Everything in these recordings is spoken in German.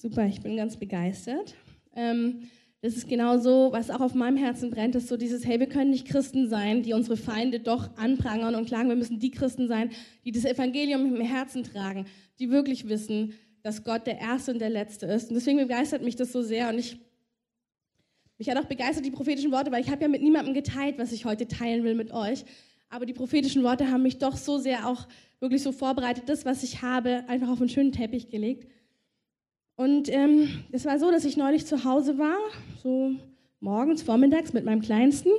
Super, ich bin ganz begeistert. Ähm, das ist genau so, was auch auf meinem Herzen brennt, ist so dieses, hey, wir können nicht Christen sein, die unsere Feinde doch anprangern und klagen. Wir müssen die Christen sein, die das Evangelium im Herzen tragen, die wirklich wissen, dass Gott der Erste und der Letzte ist. Und deswegen begeistert mich das so sehr. Und ich, mich hat auch begeistert die prophetischen Worte, weil ich habe ja mit niemandem geteilt, was ich heute teilen will mit euch. Aber die prophetischen Worte haben mich doch so sehr auch wirklich so vorbereitet, das, was ich habe, einfach auf einen schönen Teppich gelegt. Und ähm, es war so, dass ich neulich zu Hause war, so morgens, vormittags mit meinem Kleinsten.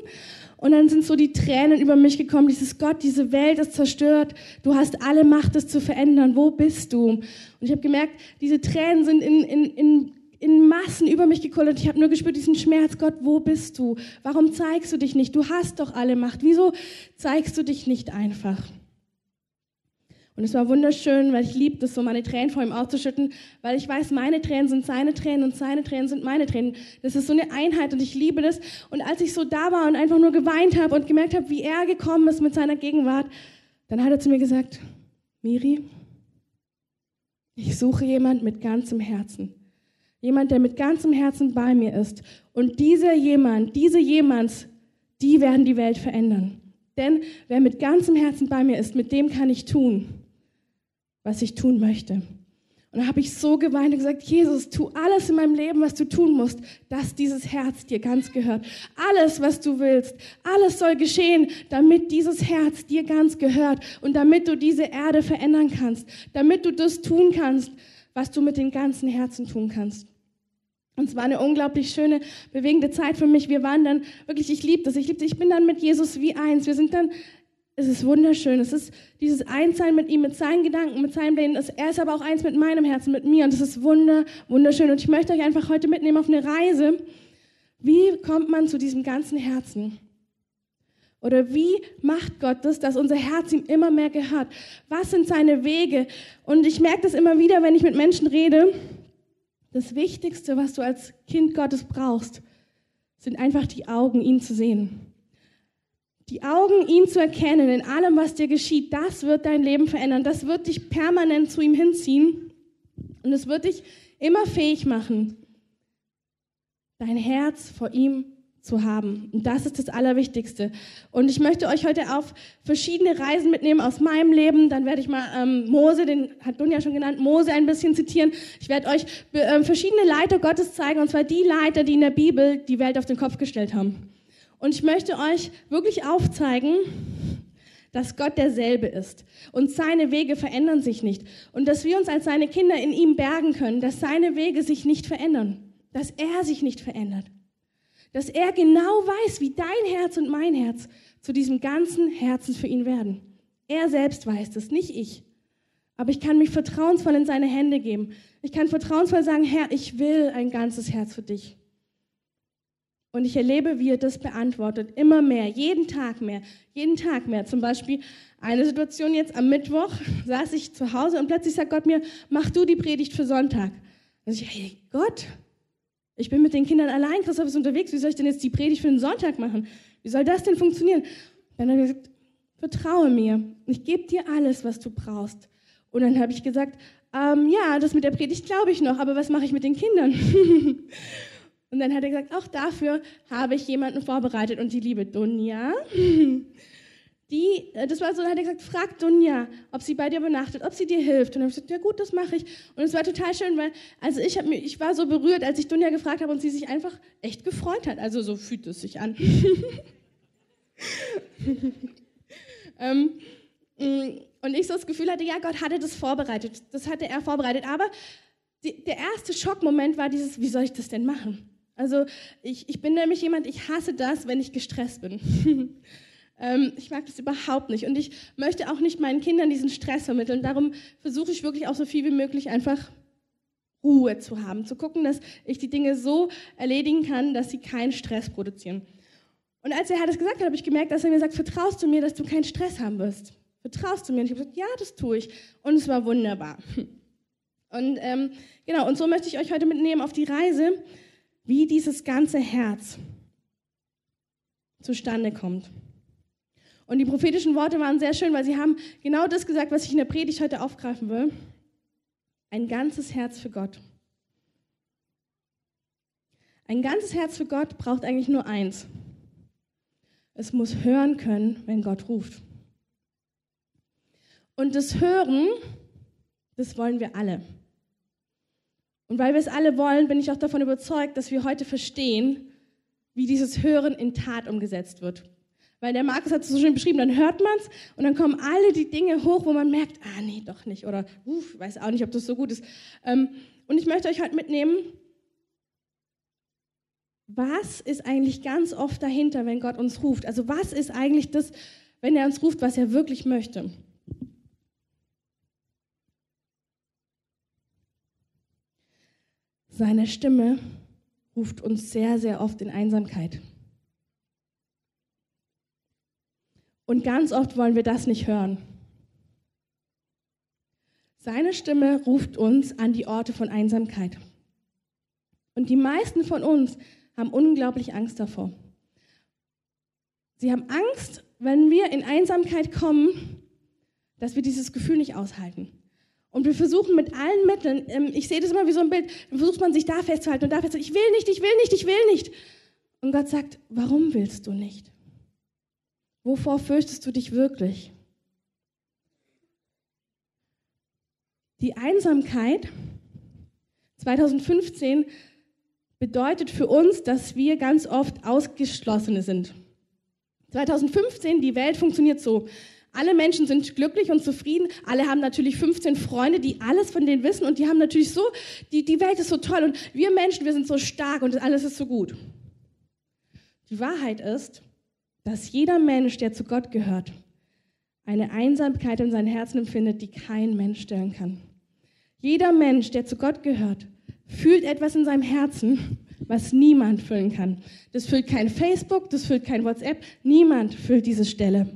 Und dann sind so die Tränen über mich gekommen, dieses Gott, diese Welt ist zerstört, du hast alle Macht, es zu verändern, wo bist du? Und ich habe gemerkt, diese Tränen sind in, in, in, in Massen über mich gekullert. Ich habe nur gespürt, diesen Schmerz, Gott, wo bist du? Warum zeigst du dich nicht? Du hast doch alle Macht, wieso zeigst du dich nicht einfach? Und es war wunderschön, weil ich liebe es, so meine Tränen vor ihm auszuschütten, weil ich weiß, meine Tränen sind seine Tränen und seine Tränen sind meine Tränen. Das ist so eine Einheit und ich liebe das. Und als ich so da war und einfach nur geweint habe und gemerkt habe, wie er gekommen ist mit seiner Gegenwart, dann hat er zu mir gesagt, Miri, ich suche jemand mit ganzem Herzen. Jemand, der mit ganzem Herzen bei mir ist. Und dieser jemand, diese jemands, die werden die Welt verändern. Denn wer mit ganzem Herzen bei mir ist, mit dem kann ich tun, was ich tun möchte. Und da habe ich so geweint und gesagt, Jesus, tu alles in meinem Leben, was du tun musst, dass dieses Herz dir ganz gehört. Alles, was du willst, alles soll geschehen, damit dieses Herz dir ganz gehört und damit du diese Erde verändern kannst, damit du das tun kannst, was du mit dem ganzen Herzen tun kannst. Und es war eine unglaublich schöne, bewegende Zeit für mich. Wir waren dann wirklich, ich liebe das, ich liebe das. Ich bin dann mit Jesus wie eins. Wir sind dann es ist wunderschön. Es ist dieses Einssein mit ihm, mit seinen Gedanken, mit seinen Plänen. Er ist aber auch eins mit meinem Herzen, mit mir. Und es ist wunder, wunderschön. Und ich möchte euch einfach heute mitnehmen auf eine Reise. Wie kommt man zu diesem ganzen Herzen? Oder wie macht Gott das, dass unser Herz ihm immer mehr gehört? Was sind seine Wege? Und ich merke das immer wieder, wenn ich mit Menschen rede. Das Wichtigste, was du als Kind Gottes brauchst, sind einfach die Augen, ihn zu sehen. Die Augen, ihn zu erkennen in allem, was dir geschieht, das wird dein Leben verändern. Das wird dich permanent zu ihm hinziehen. Und es wird dich immer fähig machen, dein Herz vor ihm zu haben. Und das ist das Allerwichtigste. Und ich möchte euch heute auf verschiedene Reisen mitnehmen aus meinem Leben. Dann werde ich mal ähm, Mose, den hat Dunja schon genannt, Mose ein bisschen zitieren. Ich werde euch äh, verschiedene Leiter Gottes zeigen, und zwar die Leiter, die in der Bibel die Welt auf den Kopf gestellt haben. Und ich möchte euch wirklich aufzeigen, dass Gott derselbe ist und seine Wege verändern sich nicht und dass wir uns als seine Kinder in ihm bergen können, dass seine Wege sich nicht verändern, dass er sich nicht verändert, dass er genau weiß, wie dein Herz und mein Herz zu diesem ganzen Herzen für ihn werden. Er selbst weiß das, nicht ich. Aber ich kann mich vertrauensvoll in seine Hände geben. Ich kann vertrauensvoll sagen, Herr, ich will ein ganzes Herz für dich. Und ich erlebe, wie er das beantwortet. Immer mehr, jeden Tag mehr, jeden Tag mehr. Zum Beispiel eine Situation jetzt am Mittwoch saß ich zu Hause und plötzlich sagt Gott mir, mach du die Predigt für Sonntag. Und ich, hey Gott, ich bin mit den Kindern allein, Christoph ist unterwegs, wie soll ich denn jetzt die Predigt für den Sonntag machen? Wie soll das denn funktionieren? Dann hat er gesagt, vertraue mir, ich gebe dir alles, was du brauchst. Und dann habe ich gesagt, ähm, ja, das mit der Predigt glaube ich noch, aber was mache ich mit den Kindern? Und dann hat er gesagt, auch dafür habe ich jemanden vorbereitet und die liebe Dunja. Die, äh, das war so, dann hat er gesagt, frag Dunja, ob sie bei dir übernachtet, ob sie dir hilft. Und dann habe ich gesagt, ja gut, das mache ich. Und es war total schön, weil, also ich, mich, ich war so berührt, als ich Dunja gefragt habe und sie sich einfach echt gefreut hat. Also so fühlt es sich an. ähm, mm, und ich so das Gefühl hatte, ja, Gott hatte das vorbereitet. Das hatte er vorbereitet. Aber die, der erste Schockmoment war dieses, wie soll ich das denn machen? Also ich, ich bin nämlich jemand, ich hasse das, wenn ich gestresst bin. ähm, ich mag das überhaupt nicht. Und ich möchte auch nicht meinen Kindern diesen Stress vermitteln. Darum versuche ich wirklich auch so viel wie möglich einfach Ruhe zu haben, zu gucken, dass ich die Dinge so erledigen kann, dass sie keinen Stress produzieren. Und als er das gesagt hat, habe ich gemerkt, dass er mir sagt, vertraust du mir, dass du keinen Stress haben wirst? Vertraust du mir? Und ich habe gesagt, ja, das tue ich. Und es war wunderbar. Und ähm, genau, und so möchte ich euch heute mitnehmen auf die Reise, wie dieses ganze Herz zustande kommt. Und die prophetischen Worte waren sehr schön, weil sie haben genau das gesagt, was ich in der Predigt heute aufgreifen will. Ein ganzes Herz für Gott. Ein ganzes Herz für Gott braucht eigentlich nur eins. Es muss hören können, wenn Gott ruft. Und das Hören, das wollen wir alle. Und weil wir es alle wollen, bin ich auch davon überzeugt, dass wir heute verstehen, wie dieses Hören in Tat umgesetzt wird. Weil der Markus hat es so schön beschrieben, dann hört man es und dann kommen alle die Dinge hoch, wo man merkt, ah nee, doch nicht. Oder, uff, weiß auch nicht, ob das so gut ist. Ähm, und ich möchte euch heute mitnehmen, was ist eigentlich ganz oft dahinter, wenn Gott uns ruft? Also was ist eigentlich das, wenn er uns ruft, was er wirklich möchte? Seine Stimme ruft uns sehr, sehr oft in Einsamkeit. Und ganz oft wollen wir das nicht hören. Seine Stimme ruft uns an die Orte von Einsamkeit. Und die meisten von uns haben unglaublich Angst davor. Sie haben Angst, wenn wir in Einsamkeit kommen, dass wir dieses Gefühl nicht aushalten. Und wir versuchen mit allen Mitteln, ähm, ich sehe das immer wie so ein Bild, dann versucht man sich da festzuhalten und da festzuhalten, ich will nicht, ich will nicht, ich will nicht. Und Gott sagt, warum willst du nicht? Wovor fürchtest du dich wirklich? Die Einsamkeit 2015 bedeutet für uns, dass wir ganz oft Ausgeschlossene sind. 2015, die Welt funktioniert so. Alle Menschen sind glücklich und zufrieden. Alle haben natürlich 15 Freunde, die alles von denen wissen und die haben natürlich so, die, die Welt ist so toll und wir Menschen, wir sind so stark und alles ist so gut. Die Wahrheit ist, dass jeder Mensch, der zu Gott gehört, eine Einsamkeit in seinem Herzen empfindet, die kein Mensch stellen kann. Jeder Mensch, der zu Gott gehört, fühlt etwas in seinem Herzen, was niemand füllen kann. Das füllt kein Facebook, das füllt kein WhatsApp, niemand füllt diese Stelle.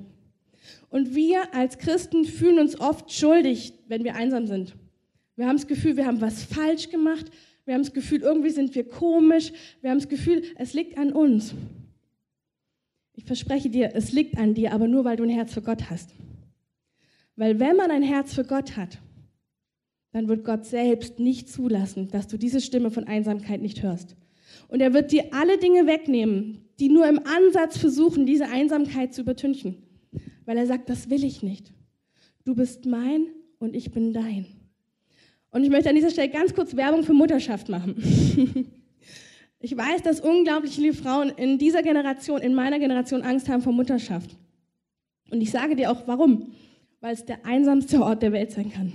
Und wir als Christen fühlen uns oft schuldig, wenn wir einsam sind. Wir haben das Gefühl, wir haben was falsch gemacht. Wir haben das Gefühl, irgendwie sind wir komisch. Wir haben das Gefühl, es liegt an uns. Ich verspreche dir, es liegt an dir, aber nur weil du ein Herz für Gott hast. Weil wenn man ein Herz für Gott hat, dann wird Gott selbst nicht zulassen, dass du diese Stimme von Einsamkeit nicht hörst. Und er wird dir alle Dinge wegnehmen, die nur im Ansatz versuchen, diese Einsamkeit zu übertünchen. Weil er sagt, das will ich nicht. Du bist mein und ich bin dein. Und ich möchte an dieser Stelle ganz kurz Werbung für Mutterschaft machen. ich weiß, dass unglaublich viele Frauen in dieser Generation, in meiner Generation Angst haben vor Mutterschaft. Und ich sage dir auch warum. Weil es der einsamste Ort der Welt sein kann.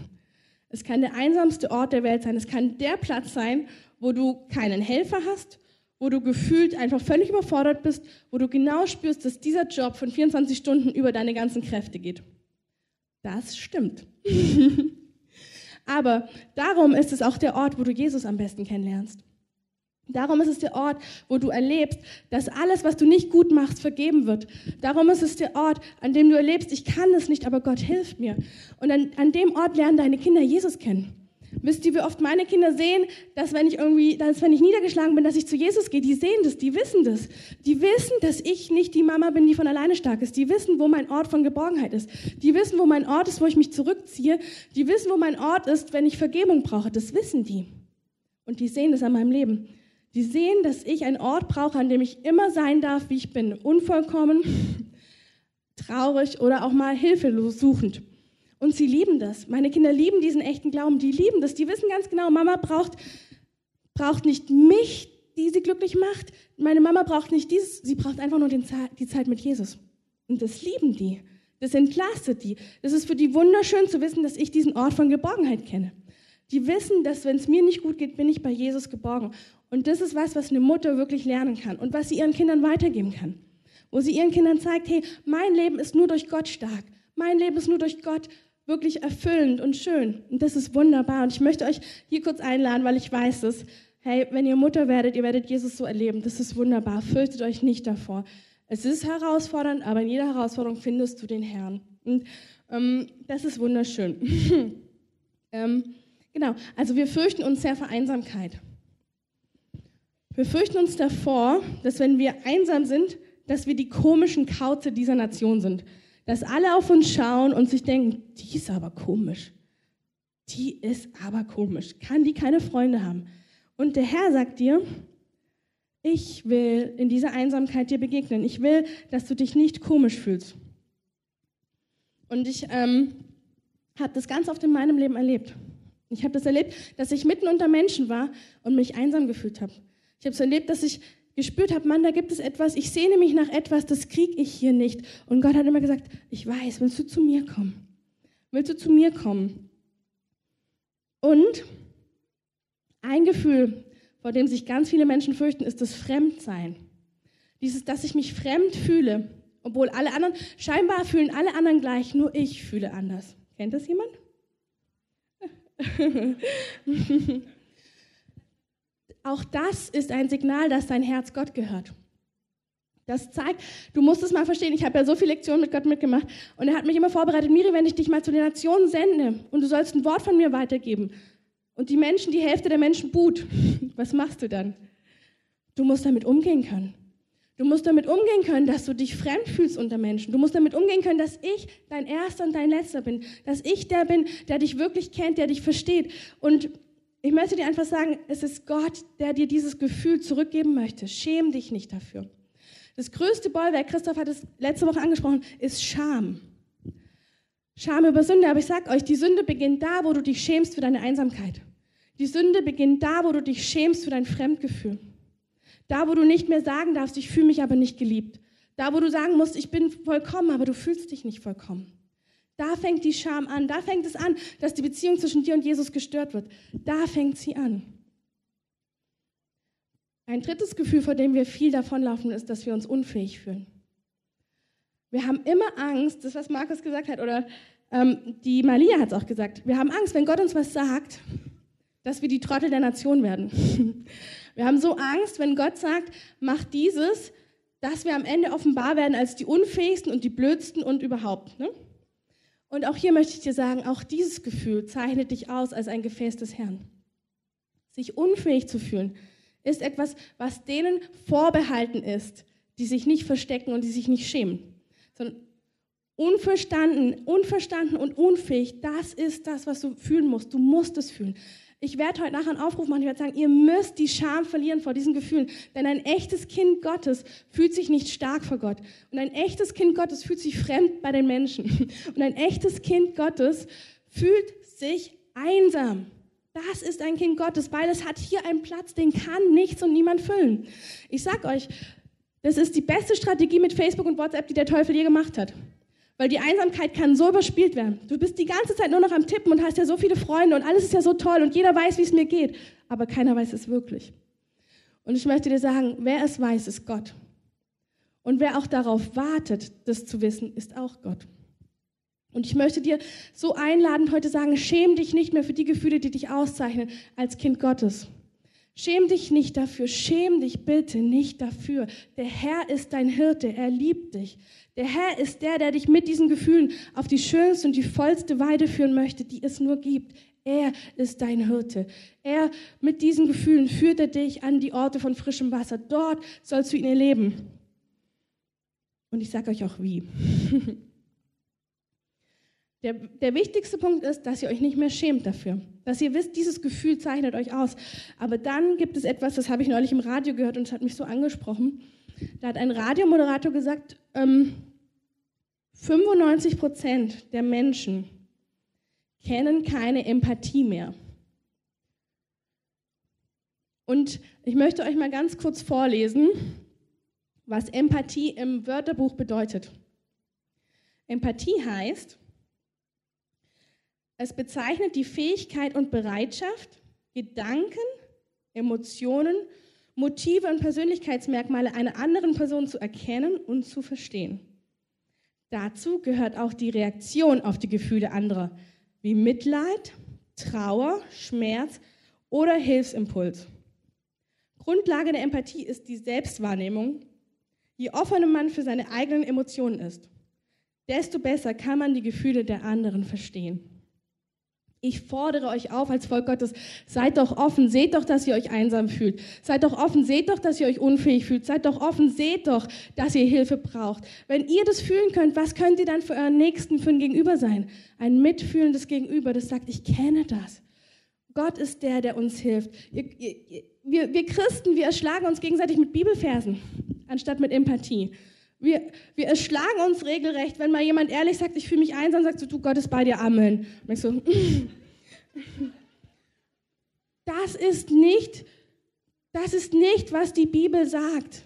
Es kann der einsamste Ort der Welt sein. Es kann der Platz sein, wo du keinen Helfer hast, wo du gefühlt einfach völlig überfordert bist, wo du genau spürst, dass dieser Job von 24 Stunden über deine ganzen Kräfte geht. Das stimmt. Aber darum ist es auch der Ort, wo du Jesus am besten kennenlernst. Darum ist es der Ort, wo du erlebst, dass alles, was du nicht gut machst, vergeben wird. Darum ist es der Ort, an dem du erlebst, ich kann es nicht, aber Gott hilft mir. Und an, an dem Ort lernen deine Kinder Jesus kennen. Wisst ihr, wie oft meine Kinder sehen, dass wenn ich irgendwie, dass wenn ich niedergeschlagen bin, dass ich zu Jesus gehe? Die sehen das, die wissen das. Die wissen, dass ich nicht die Mama bin, die von alleine stark ist. Die wissen, wo mein Ort von Geborgenheit ist. Die wissen, wo mein Ort ist, wo ich mich zurückziehe. Die wissen, wo mein Ort ist, wenn ich Vergebung brauche. Das wissen die. Und die sehen das an meinem Leben. Die sehen, dass ich einen Ort brauche, an dem ich immer sein darf, wie ich bin. Unvollkommen, traurig oder auch mal hilflos suchend. Und sie lieben das. Meine Kinder lieben diesen echten Glauben. Die lieben das. Die wissen ganz genau, Mama braucht, braucht nicht mich, die sie glücklich macht. Meine Mama braucht nicht dieses. Sie braucht einfach nur den, die Zeit mit Jesus. Und das lieben die. Das entlastet die. Das ist für die wunderschön zu wissen, dass ich diesen Ort von Geborgenheit kenne. Die wissen, dass wenn es mir nicht gut geht, bin ich bei Jesus geborgen. Und das ist was, was eine Mutter wirklich lernen kann und was sie ihren Kindern weitergeben kann. Wo sie ihren Kindern zeigt, hey, mein Leben ist nur durch Gott stark. Mein Leben ist nur durch Gott wirklich erfüllend und schön. Und das ist wunderbar. Und ich möchte euch hier kurz einladen, weil ich weiß es. Hey, wenn ihr Mutter werdet, ihr werdet Jesus so erleben. Das ist wunderbar. Fürchtet euch nicht davor. Es ist herausfordernd, aber in jeder Herausforderung findest du den Herrn. Und ähm, das ist wunderschön. ähm, genau, also wir fürchten uns sehr vor Einsamkeit. Wir fürchten uns davor, dass wenn wir einsam sind, dass wir die komischen Kauze dieser Nation sind. Dass alle auf uns schauen und sich denken, die ist aber komisch. Die ist aber komisch. Kann die keine Freunde haben? Und der Herr sagt dir, ich will in dieser Einsamkeit dir begegnen. Ich will, dass du dich nicht komisch fühlst. Und ich ähm, habe das ganz oft in meinem Leben erlebt. Ich habe das erlebt, dass ich mitten unter Menschen war und mich einsam gefühlt habe. Ich habe es erlebt, dass ich gespürt habe, Mann, da gibt es etwas, ich sehne mich nach etwas, das kriege ich hier nicht. Und Gott hat immer gesagt, ich weiß, willst du zu mir kommen? Willst du zu mir kommen? Und ein Gefühl, vor dem sich ganz viele Menschen fürchten, ist das Fremdsein. Dieses, dass ich mich fremd fühle, obwohl alle anderen, scheinbar fühlen alle anderen gleich, nur ich fühle anders. Kennt das jemand? Auch das ist ein Signal, dass dein Herz Gott gehört. Das zeigt, du musst es mal verstehen. Ich habe ja so viele Lektionen mit Gott mitgemacht und er hat mich immer vorbereitet, Miri, wenn ich dich mal zu den Nationen sende und du sollst ein Wort von mir weitergeben und die Menschen, die Hälfte der Menschen buht, was machst du dann? Du musst damit umgehen können. Du musst damit umgehen können, dass du dich fremd fühlst unter Menschen. Du musst damit umgehen können, dass ich dein Erster und dein Letzter bin. Dass ich der bin, der dich wirklich kennt, der dich versteht. Und ich möchte dir einfach sagen, es ist Gott, der dir dieses Gefühl zurückgeben möchte. Schäm dich nicht dafür. Das größte Bollwerk, Christoph hat es letzte Woche angesprochen, ist Scham. Scham über Sünde. Aber ich sage euch, die Sünde beginnt da, wo du dich schämst für deine Einsamkeit. Die Sünde beginnt da, wo du dich schämst für dein Fremdgefühl. Da, wo du nicht mehr sagen darfst, ich fühle mich aber nicht geliebt. Da, wo du sagen musst, ich bin vollkommen, aber du fühlst dich nicht vollkommen. Da fängt die Scham an. Da fängt es an, dass die Beziehung zwischen dir und Jesus gestört wird. Da fängt sie an. Ein drittes Gefühl, vor dem wir viel davonlaufen, ist, dass wir uns unfähig fühlen. Wir haben immer Angst, das, was Markus gesagt hat, oder ähm, die Malia hat es auch gesagt. Wir haben Angst, wenn Gott uns was sagt, dass wir die Trottel der Nation werden. Wir haben so Angst, wenn Gott sagt, mach dieses, dass wir am Ende offenbar werden als die unfähigsten und die blödsten und überhaupt. Ne? Und auch hier möchte ich dir sagen, auch dieses Gefühl zeichnet dich aus als ein Gefäß des Herrn. Sich unfähig zu fühlen, ist etwas, was denen vorbehalten ist, die sich nicht verstecken und die sich nicht schämen. Sondern unverstanden, unverstanden und unfähig, das ist das, was du fühlen musst. Du musst es fühlen. Ich werde heute nachher einen Aufruf machen. Ich werde sagen, ihr müsst die Scham verlieren vor diesen Gefühlen. Denn ein echtes Kind Gottes fühlt sich nicht stark vor Gott. Und ein echtes Kind Gottes fühlt sich fremd bei den Menschen. Und ein echtes Kind Gottes fühlt sich einsam. Das ist ein Kind Gottes, weil es hat hier einen Platz, den kann nichts und niemand füllen. Ich sag euch, das ist die beste Strategie mit Facebook und WhatsApp, die der Teufel je gemacht hat. Weil die Einsamkeit kann so überspielt werden. Du bist die ganze Zeit nur noch am Tippen und hast ja so viele Freunde und alles ist ja so toll und jeder weiß, wie es mir geht. Aber keiner weiß es wirklich. Und ich möchte dir sagen, wer es weiß, ist Gott. Und wer auch darauf wartet, das zu wissen, ist auch Gott. Und ich möchte dir so einladend heute sagen, schäm dich nicht mehr für die Gefühle, die dich auszeichnen als Kind Gottes. Schäm dich nicht dafür, schäm dich bitte nicht dafür. Der Herr ist dein Hirte, er liebt dich. Der Herr ist der, der dich mit diesen Gefühlen auf die schönste und die vollste Weide führen möchte, die es nur gibt. Er ist dein Hirte. Er mit diesen Gefühlen führt er dich an die Orte von frischem Wasser. Dort sollst du ihn erleben. Und ich sage euch auch wie. Der, der, wichtigste Punkt ist, dass ihr euch nicht mehr schämt dafür. Dass ihr wisst, dieses Gefühl zeichnet euch aus. Aber dann gibt es etwas, das habe ich neulich im Radio gehört und es hat mich so angesprochen. Da hat ein Radiomoderator gesagt, ähm, 95 Prozent der Menschen kennen keine Empathie mehr. Und ich möchte euch mal ganz kurz vorlesen, was Empathie im Wörterbuch bedeutet. Empathie heißt, es bezeichnet die Fähigkeit und Bereitschaft, Gedanken, Emotionen, Motive und Persönlichkeitsmerkmale einer anderen Person zu erkennen und zu verstehen. Dazu gehört auch die Reaktion auf die Gefühle anderer, wie Mitleid, Trauer, Schmerz oder Hilfsimpuls. Grundlage der Empathie ist die Selbstwahrnehmung. Je offener man für seine eigenen Emotionen ist, desto besser kann man die Gefühle der anderen verstehen. Ich fordere euch auf als Volk Gottes, seid doch offen, seht doch, dass ihr euch einsam fühlt. Seid doch offen, seht doch, dass ihr euch unfähig fühlt. Seid doch offen, seht doch, dass ihr Hilfe braucht. Wenn ihr das fühlen könnt, was könnt ihr dann für euren Nächsten, für ein Gegenüber sein? Ein mitfühlendes Gegenüber, das sagt, ich kenne das. Gott ist der, der uns hilft. Wir, wir Christen, wir erschlagen uns gegenseitig mit Bibelfersen, anstatt mit Empathie. Wir, wir erschlagen uns regelrecht, wenn mal jemand ehrlich sagt, ich fühle mich einsam, sagst du, du Gott ist bei dir, Amen. Und ich so, das ist nicht, das ist nicht, was die Bibel sagt.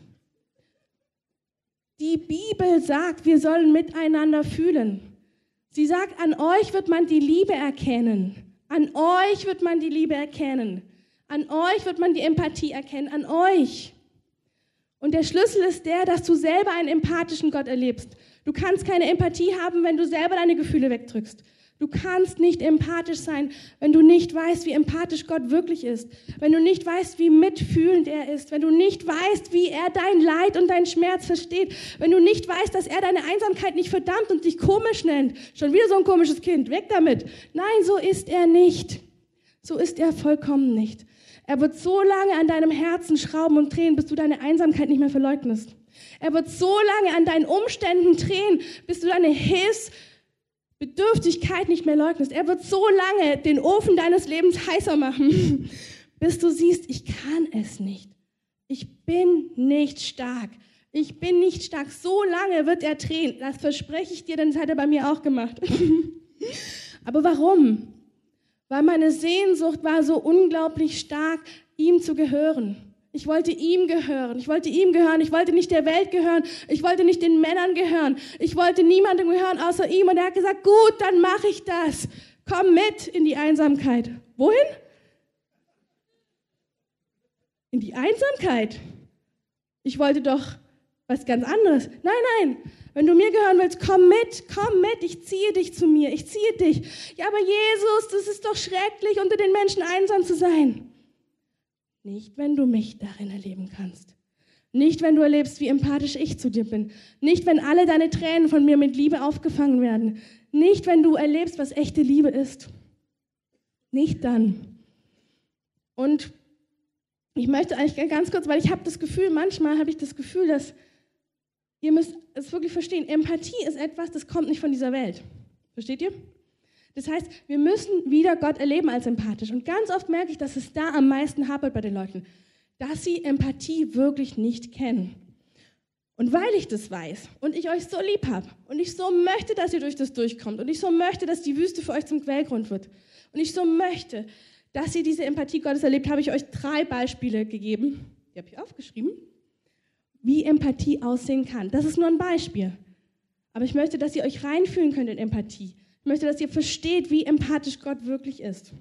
Die Bibel sagt, wir sollen miteinander fühlen. Sie sagt, an euch wird man die Liebe erkennen. An euch wird man die Liebe erkennen. An euch wird man die Empathie erkennen. An euch. Und der Schlüssel ist der, dass du selber einen empathischen Gott erlebst. Du kannst keine Empathie haben, wenn du selber deine Gefühle wegdrückst. Du kannst nicht empathisch sein, wenn du nicht weißt, wie empathisch Gott wirklich ist. Wenn du nicht weißt, wie mitfühlend er ist. Wenn du nicht weißt, wie er dein Leid und deinen Schmerz versteht. Wenn du nicht weißt, dass er deine Einsamkeit nicht verdammt und dich komisch nennt. Schon wieder so ein komisches Kind. Weg damit. Nein, so ist er nicht. So ist er vollkommen nicht. Er wird so lange an deinem Herzen schrauben und drehen, bis du deine Einsamkeit nicht mehr verleugnest. Er wird so lange an deinen Umständen drehen, bis du deine Hilfsbedürftigkeit nicht mehr leugnest. Er wird so lange den Ofen deines Lebens heißer machen, bis du siehst, ich kann es nicht. Ich bin nicht stark. Ich bin nicht stark. So lange wird er drehen. Das verspreche ich dir, denn das hat er bei mir auch gemacht. Aber warum? Weil meine Sehnsucht war so unglaublich stark, ihm zu gehören. Ich wollte ihm gehören. Ich wollte ihm gehören. Ich wollte nicht der Welt gehören. Ich wollte nicht den Männern gehören. Ich wollte niemandem gehören außer ihm. Und er hat gesagt, gut, dann mache ich das. Komm mit in die Einsamkeit. Wohin? In die Einsamkeit. Ich wollte doch was ganz anderes. Nein, nein. Wenn du mir gehören willst, komm mit, komm mit, ich ziehe dich zu mir, ich ziehe dich. Ja, aber Jesus, das ist doch schrecklich, unter den Menschen einsam zu sein. Nicht, wenn du mich darin erleben kannst. Nicht, wenn du erlebst, wie empathisch ich zu dir bin. Nicht, wenn alle deine Tränen von mir mit Liebe aufgefangen werden. Nicht, wenn du erlebst, was echte Liebe ist. Nicht dann. Und ich möchte eigentlich ganz kurz, weil ich habe das Gefühl, manchmal habe ich das Gefühl, dass Ihr müsst es wirklich verstehen. Empathie ist etwas, das kommt nicht von dieser Welt. Versteht ihr? Das heißt, wir müssen wieder Gott erleben als empathisch. Und ganz oft merke ich, dass es da am meisten hapert bei den Leuten, dass sie Empathie wirklich nicht kennen. Und weil ich das weiß und ich euch so lieb habe und ich so möchte, dass ihr durch das durchkommt und ich so möchte, dass die Wüste für euch zum Quellgrund wird und ich so möchte, dass ihr diese Empathie Gottes erlebt, habe ich euch drei Beispiele gegeben. Die habe ich aufgeschrieben wie Empathie aussehen kann. Das ist nur ein Beispiel. Aber ich möchte, dass ihr euch reinfühlen könnt in Empathie. Ich möchte, dass ihr versteht, wie empathisch Gott wirklich ist.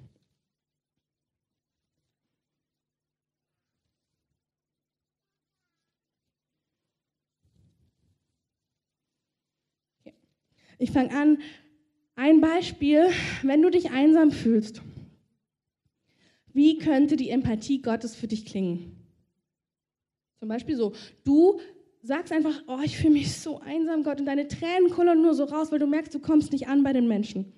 Ich fange an. Ein Beispiel, wenn du dich einsam fühlst. Wie könnte die Empathie Gottes für dich klingen? Zum Beispiel so, du sagst einfach, oh, ich fühle mich so einsam, Gott, und deine Tränen kullern nur so raus, weil du merkst, du kommst nicht an bei den Menschen.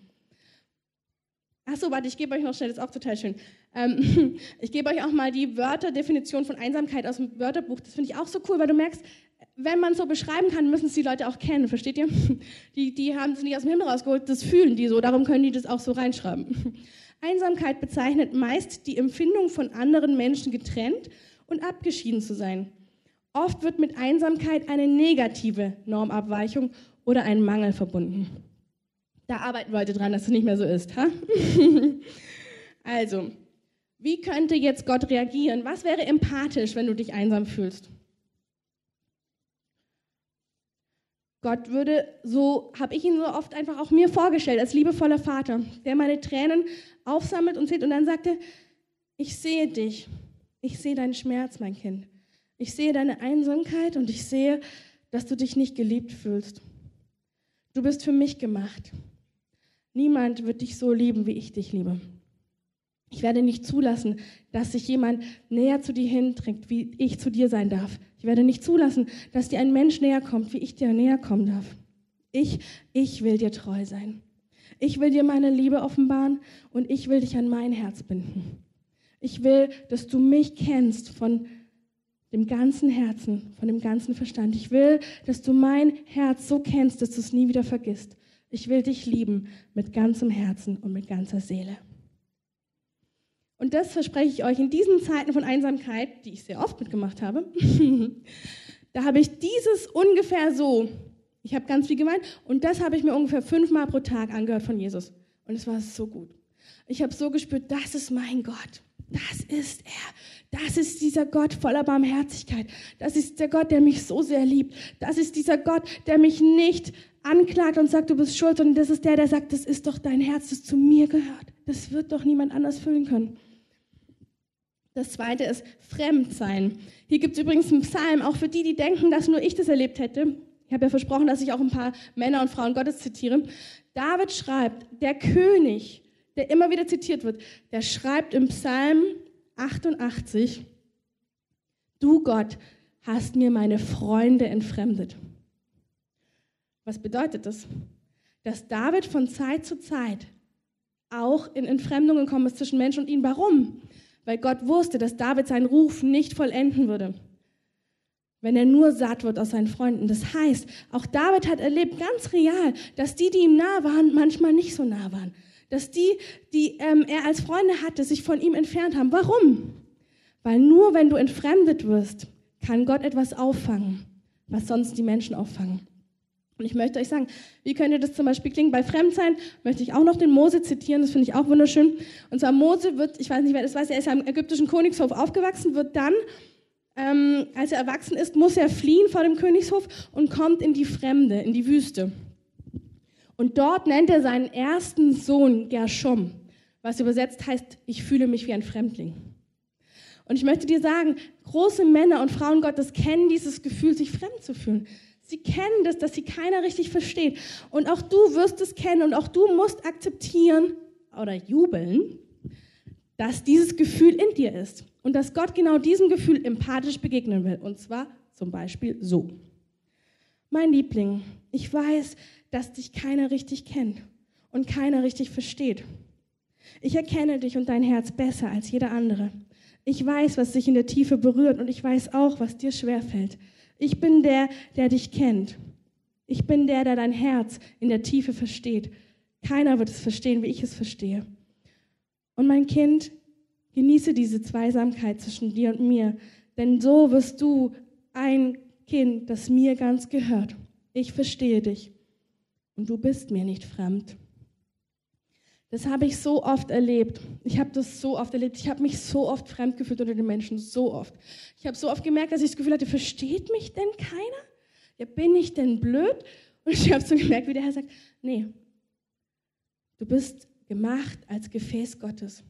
Achso, warte, ich gebe euch noch schnell, das ist auch total schön. Ähm, ich gebe euch auch mal die Wörterdefinition von Einsamkeit aus dem Wörterbuch. Das finde ich auch so cool, weil du merkst, wenn man es so beschreiben kann, müssen es die Leute auch kennen, versteht ihr? Die, die haben es nicht aus dem Himmel rausgeholt, das fühlen die so, darum können die das auch so reinschreiben. Einsamkeit bezeichnet meist die Empfindung von anderen Menschen getrennt und abgeschieden zu sein. Oft wird mit Einsamkeit eine negative Normabweichung oder ein Mangel verbunden. Da arbeiten Leute dran, dass es nicht mehr so ist. Ha? also, wie könnte jetzt Gott reagieren? Was wäre empathisch, wenn du dich einsam fühlst? Gott würde, so habe ich ihn so oft einfach auch mir vorgestellt, als liebevoller Vater, der meine Tränen aufsammelt und sieht und dann sagte, ich sehe dich ich sehe deinen Schmerz, mein Kind. Ich sehe deine Einsamkeit und ich sehe, dass du dich nicht geliebt fühlst. Du bist für mich gemacht. Niemand wird dich so lieben, wie ich dich liebe. Ich werde nicht zulassen, dass sich jemand näher zu dir hinträgt, wie ich zu dir sein darf. Ich werde nicht zulassen, dass dir ein Mensch näher kommt, wie ich dir näher kommen darf. Ich, ich will dir treu sein. Ich will dir meine Liebe offenbaren und ich will dich an mein Herz binden. Ich will, dass du mich kennst von dem ganzen Herzen, von dem ganzen Verstand. Ich will, dass du mein Herz so kennst, dass du es nie wieder vergisst. Ich will dich lieben mit ganzem Herzen und mit ganzer Seele. Und das verspreche ich euch in diesen Zeiten von Einsamkeit, die ich sehr oft mitgemacht habe. da habe ich dieses ungefähr so. Ich habe ganz viel gemeint und das habe ich mir ungefähr fünfmal pro Tag angehört von Jesus. Und es war so gut. Ich habe so gespürt, das ist mein Gott. Das ist er. Das ist dieser Gott voller Barmherzigkeit. Das ist der Gott, der mich so sehr liebt. Das ist dieser Gott, der mich nicht anklagt und sagt, du bist schuld, sondern das ist der, der sagt, das ist doch dein Herz, das zu mir gehört. Das wird doch niemand anders füllen können. Das zweite ist Fremdsein. Hier gibt es übrigens einen Psalm, auch für die, die denken, dass nur ich das erlebt hätte. Ich habe ja versprochen, dass ich auch ein paar Männer und Frauen Gottes zitiere. David schreibt, der König, der immer wieder zitiert wird, der schreibt im Psalm 88, du Gott hast mir meine Freunde entfremdet. Was bedeutet das? Dass David von Zeit zu Zeit auch in Entfremdung gekommen ist zwischen Mensch und ihm. Warum? Weil Gott wusste, dass David seinen Ruf nicht vollenden würde, wenn er nur satt wird aus seinen Freunden. Das heißt, auch David hat erlebt, ganz real, dass die, die ihm nah waren, manchmal nicht so nah waren dass die, die ähm, er als Freunde hatte, sich von ihm entfernt haben. Warum? Weil nur wenn du entfremdet wirst, kann Gott etwas auffangen, was sonst die Menschen auffangen. Und ich möchte euch sagen, wie könnte das zum Beispiel klingen? Bei Fremdsein möchte ich auch noch den Mose zitieren, das finde ich auch wunderschön. Und zwar Mose wird, ich weiß nicht, wer das weiß, er ist ja im ägyptischen Königshof aufgewachsen, wird dann, ähm, als er erwachsen ist, muss er fliehen vor dem Königshof und kommt in die Fremde, in die Wüste. Und dort nennt er seinen ersten Sohn Gershom, was übersetzt heißt, ich fühle mich wie ein Fremdling. Und ich möchte dir sagen, große Männer und Frauen Gottes kennen dieses Gefühl, sich fremd zu fühlen. Sie kennen das, dass sie keiner richtig versteht. Und auch du wirst es kennen und auch du musst akzeptieren oder jubeln, dass dieses Gefühl in dir ist und dass Gott genau diesem Gefühl empathisch begegnen will. Und zwar zum Beispiel so. Mein Liebling, ich weiß, dass dich keiner richtig kennt und keiner richtig versteht. Ich erkenne dich und dein Herz besser als jeder andere. Ich weiß, was dich in der Tiefe berührt und ich weiß auch, was dir schwerfällt. Ich bin der, der dich kennt. Ich bin der, der dein Herz in der Tiefe versteht. Keiner wird es verstehen, wie ich es verstehe. Und mein Kind, genieße diese Zweisamkeit zwischen dir und mir, denn so wirst du ein Kind, das mir ganz gehört. Ich verstehe dich und du bist mir nicht fremd. Das habe ich so oft erlebt. Ich habe das so oft erlebt. Ich habe mich so oft fremd gefühlt unter den Menschen, so oft. Ich habe so oft gemerkt, dass ich das Gefühl hatte, versteht mich denn keiner? Ja, bin ich denn blöd? Und ich habe so gemerkt, wie der Herr sagt, nee, du bist gemacht als Gefäß Gottes.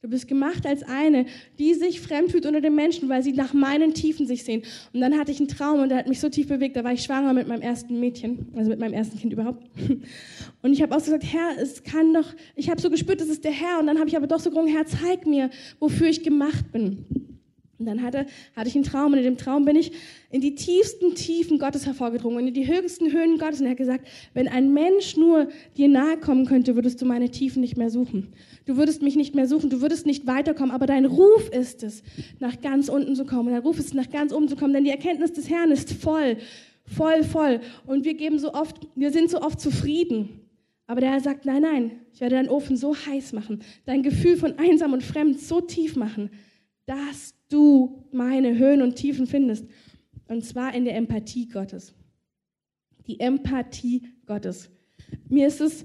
Du bist gemacht als eine, die sich fremd fühlt unter den Menschen, weil sie nach meinen Tiefen sich sehen. Und dann hatte ich einen Traum und der hat mich so tief bewegt. Da war ich schwanger mit meinem ersten Mädchen, also mit meinem ersten Kind überhaupt. Und ich habe auch so gesagt, Herr, es kann doch, ich habe so gespürt, das ist der Herr. Und dann habe ich aber doch so gerungen, Herr, zeig mir, wofür ich gemacht bin. Und dann hatte, hatte ich einen Traum und in dem Traum bin ich in die tiefsten Tiefen Gottes hervorgedrungen und in die höchsten Höhen Gottes. Und er hat gesagt, wenn ein Mensch nur dir nahe kommen könnte, würdest du meine Tiefen nicht mehr suchen. Du würdest mich nicht mehr suchen, du würdest nicht weiterkommen, aber dein Ruf ist es, nach ganz unten zu kommen. Dein Ruf ist es, nach ganz oben zu kommen, denn die Erkenntnis des Herrn ist voll, voll, voll. Und wir geben so oft, wir sind so oft zufrieden. Aber der Herr sagt, nein, nein, ich werde deinen Ofen so heiß machen, dein Gefühl von einsam und fremd so tief machen, dass du meine Höhen und Tiefen findest. Und zwar in der Empathie Gottes. Die Empathie Gottes. Mir ist es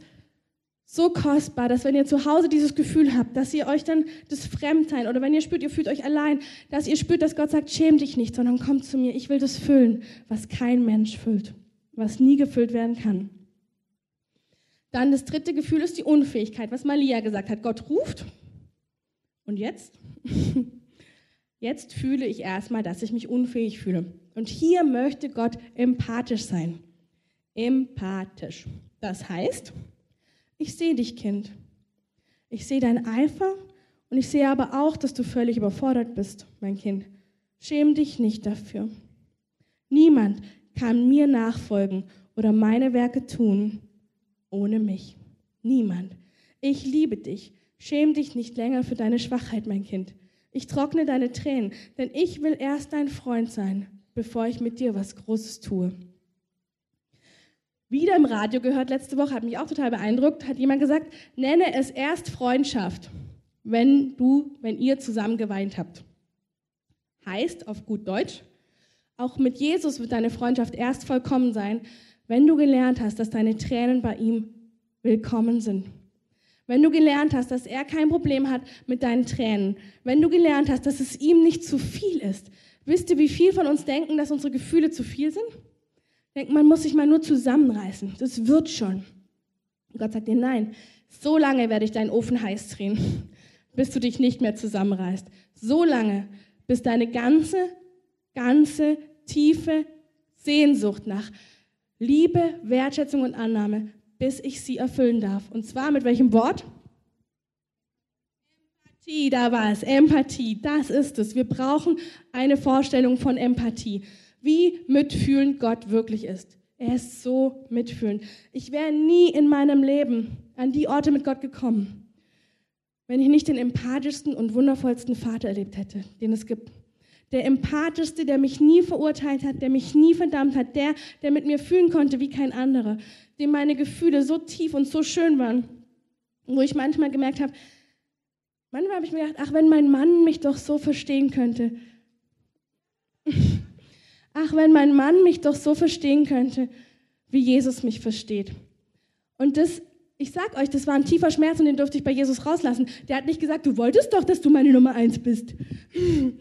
so kostbar, dass wenn ihr zu Hause dieses Gefühl habt, dass ihr euch dann das Fremdsein oder wenn ihr spürt, ihr fühlt euch allein, dass ihr spürt, dass Gott sagt, schäm dich nicht, sondern komm zu mir, ich will das füllen, was kein Mensch füllt, was nie gefüllt werden kann. Dann das dritte Gefühl ist die Unfähigkeit, was Malia gesagt hat. Gott ruft und jetzt? Jetzt fühle ich erstmal, dass ich mich unfähig fühle. Und hier möchte Gott empathisch sein. Empathisch. Das heißt, ich sehe dich, Kind. Ich sehe deinen Eifer und ich sehe aber auch, dass du völlig überfordert bist, mein Kind. Schäm dich nicht dafür. Niemand kann mir nachfolgen oder meine Werke tun ohne mich. Niemand. Ich liebe dich. Schäm dich nicht länger für deine Schwachheit, mein Kind. Ich trockne deine Tränen, denn ich will erst dein Freund sein, bevor ich mit dir was Großes tue. Wieder im Radio gehört letzte Woche, hat mich auch total beeindruckt, hat jemand gesagt, nenne es erst Freundschaft, wenn du, wenn ihr zusammen geweint habt. Heißt auf gut Deutsch, auch mit Jesus wird deine Freundschaft erst vollkommen sein, wenn du gelernt hast, dass deine Tränen bei ihm willkommen sind. Wenn du gelernt hast, dass er kein Problem hat mit deinen Tränen. Wenn du gelernt hast, dass es ihm nicht zu viel ist. Wisst ihr, wie viel von uns denken, dass unsere Gefühle zu viel sind? Denken, man muss sich mal nur zusammenreißen. Das wird schon. Und Gott sagt dir, nein, so lange werde ich deinen Ofen heiß drehen, bis du dich nicht mehr zusammenreißt. So lange, bis deine ganze, ganze tiefe Sehnsucht nach Liebe, Wertschätzung und Annahme, bis ich sie erfüllen darf. Und zwar mit welchem Wort? Empathie, da war es. Empathie, das ist es. Wir brauchen eine Vorstellung von Empathie, wie mitfühlend Gott wirklich ist. Er ist so mitfühlend. Ich wäre nie in meinem Leben an die Orte mit Gott gekommen, wenn ich nicht den empathischsten und wundervollsten Vater erlebt hätte, den es gibt. Der empathischste, der mich nie verurteilt hat, der mich nie verdammt hat, der, der mit mir fühlen konnte wie kein anderer, dem meine Gefühle so tief und so schön waren, wo ich manchmal gemerkt habe, manchmal habe ich mir gedacht, ach, wenn mein Mann mich doch so verstehen könnte. Ach, wenn mein Mann mich doch so verstehen könnte, wie Jesus mich versteht. Und das ich sag euch, das war ein tiefer Schmerz und den durfte ich bei Jesus rauslassen. Der hat nicht gesagt, du wolltest doch, dass du meine Nummer eins bist.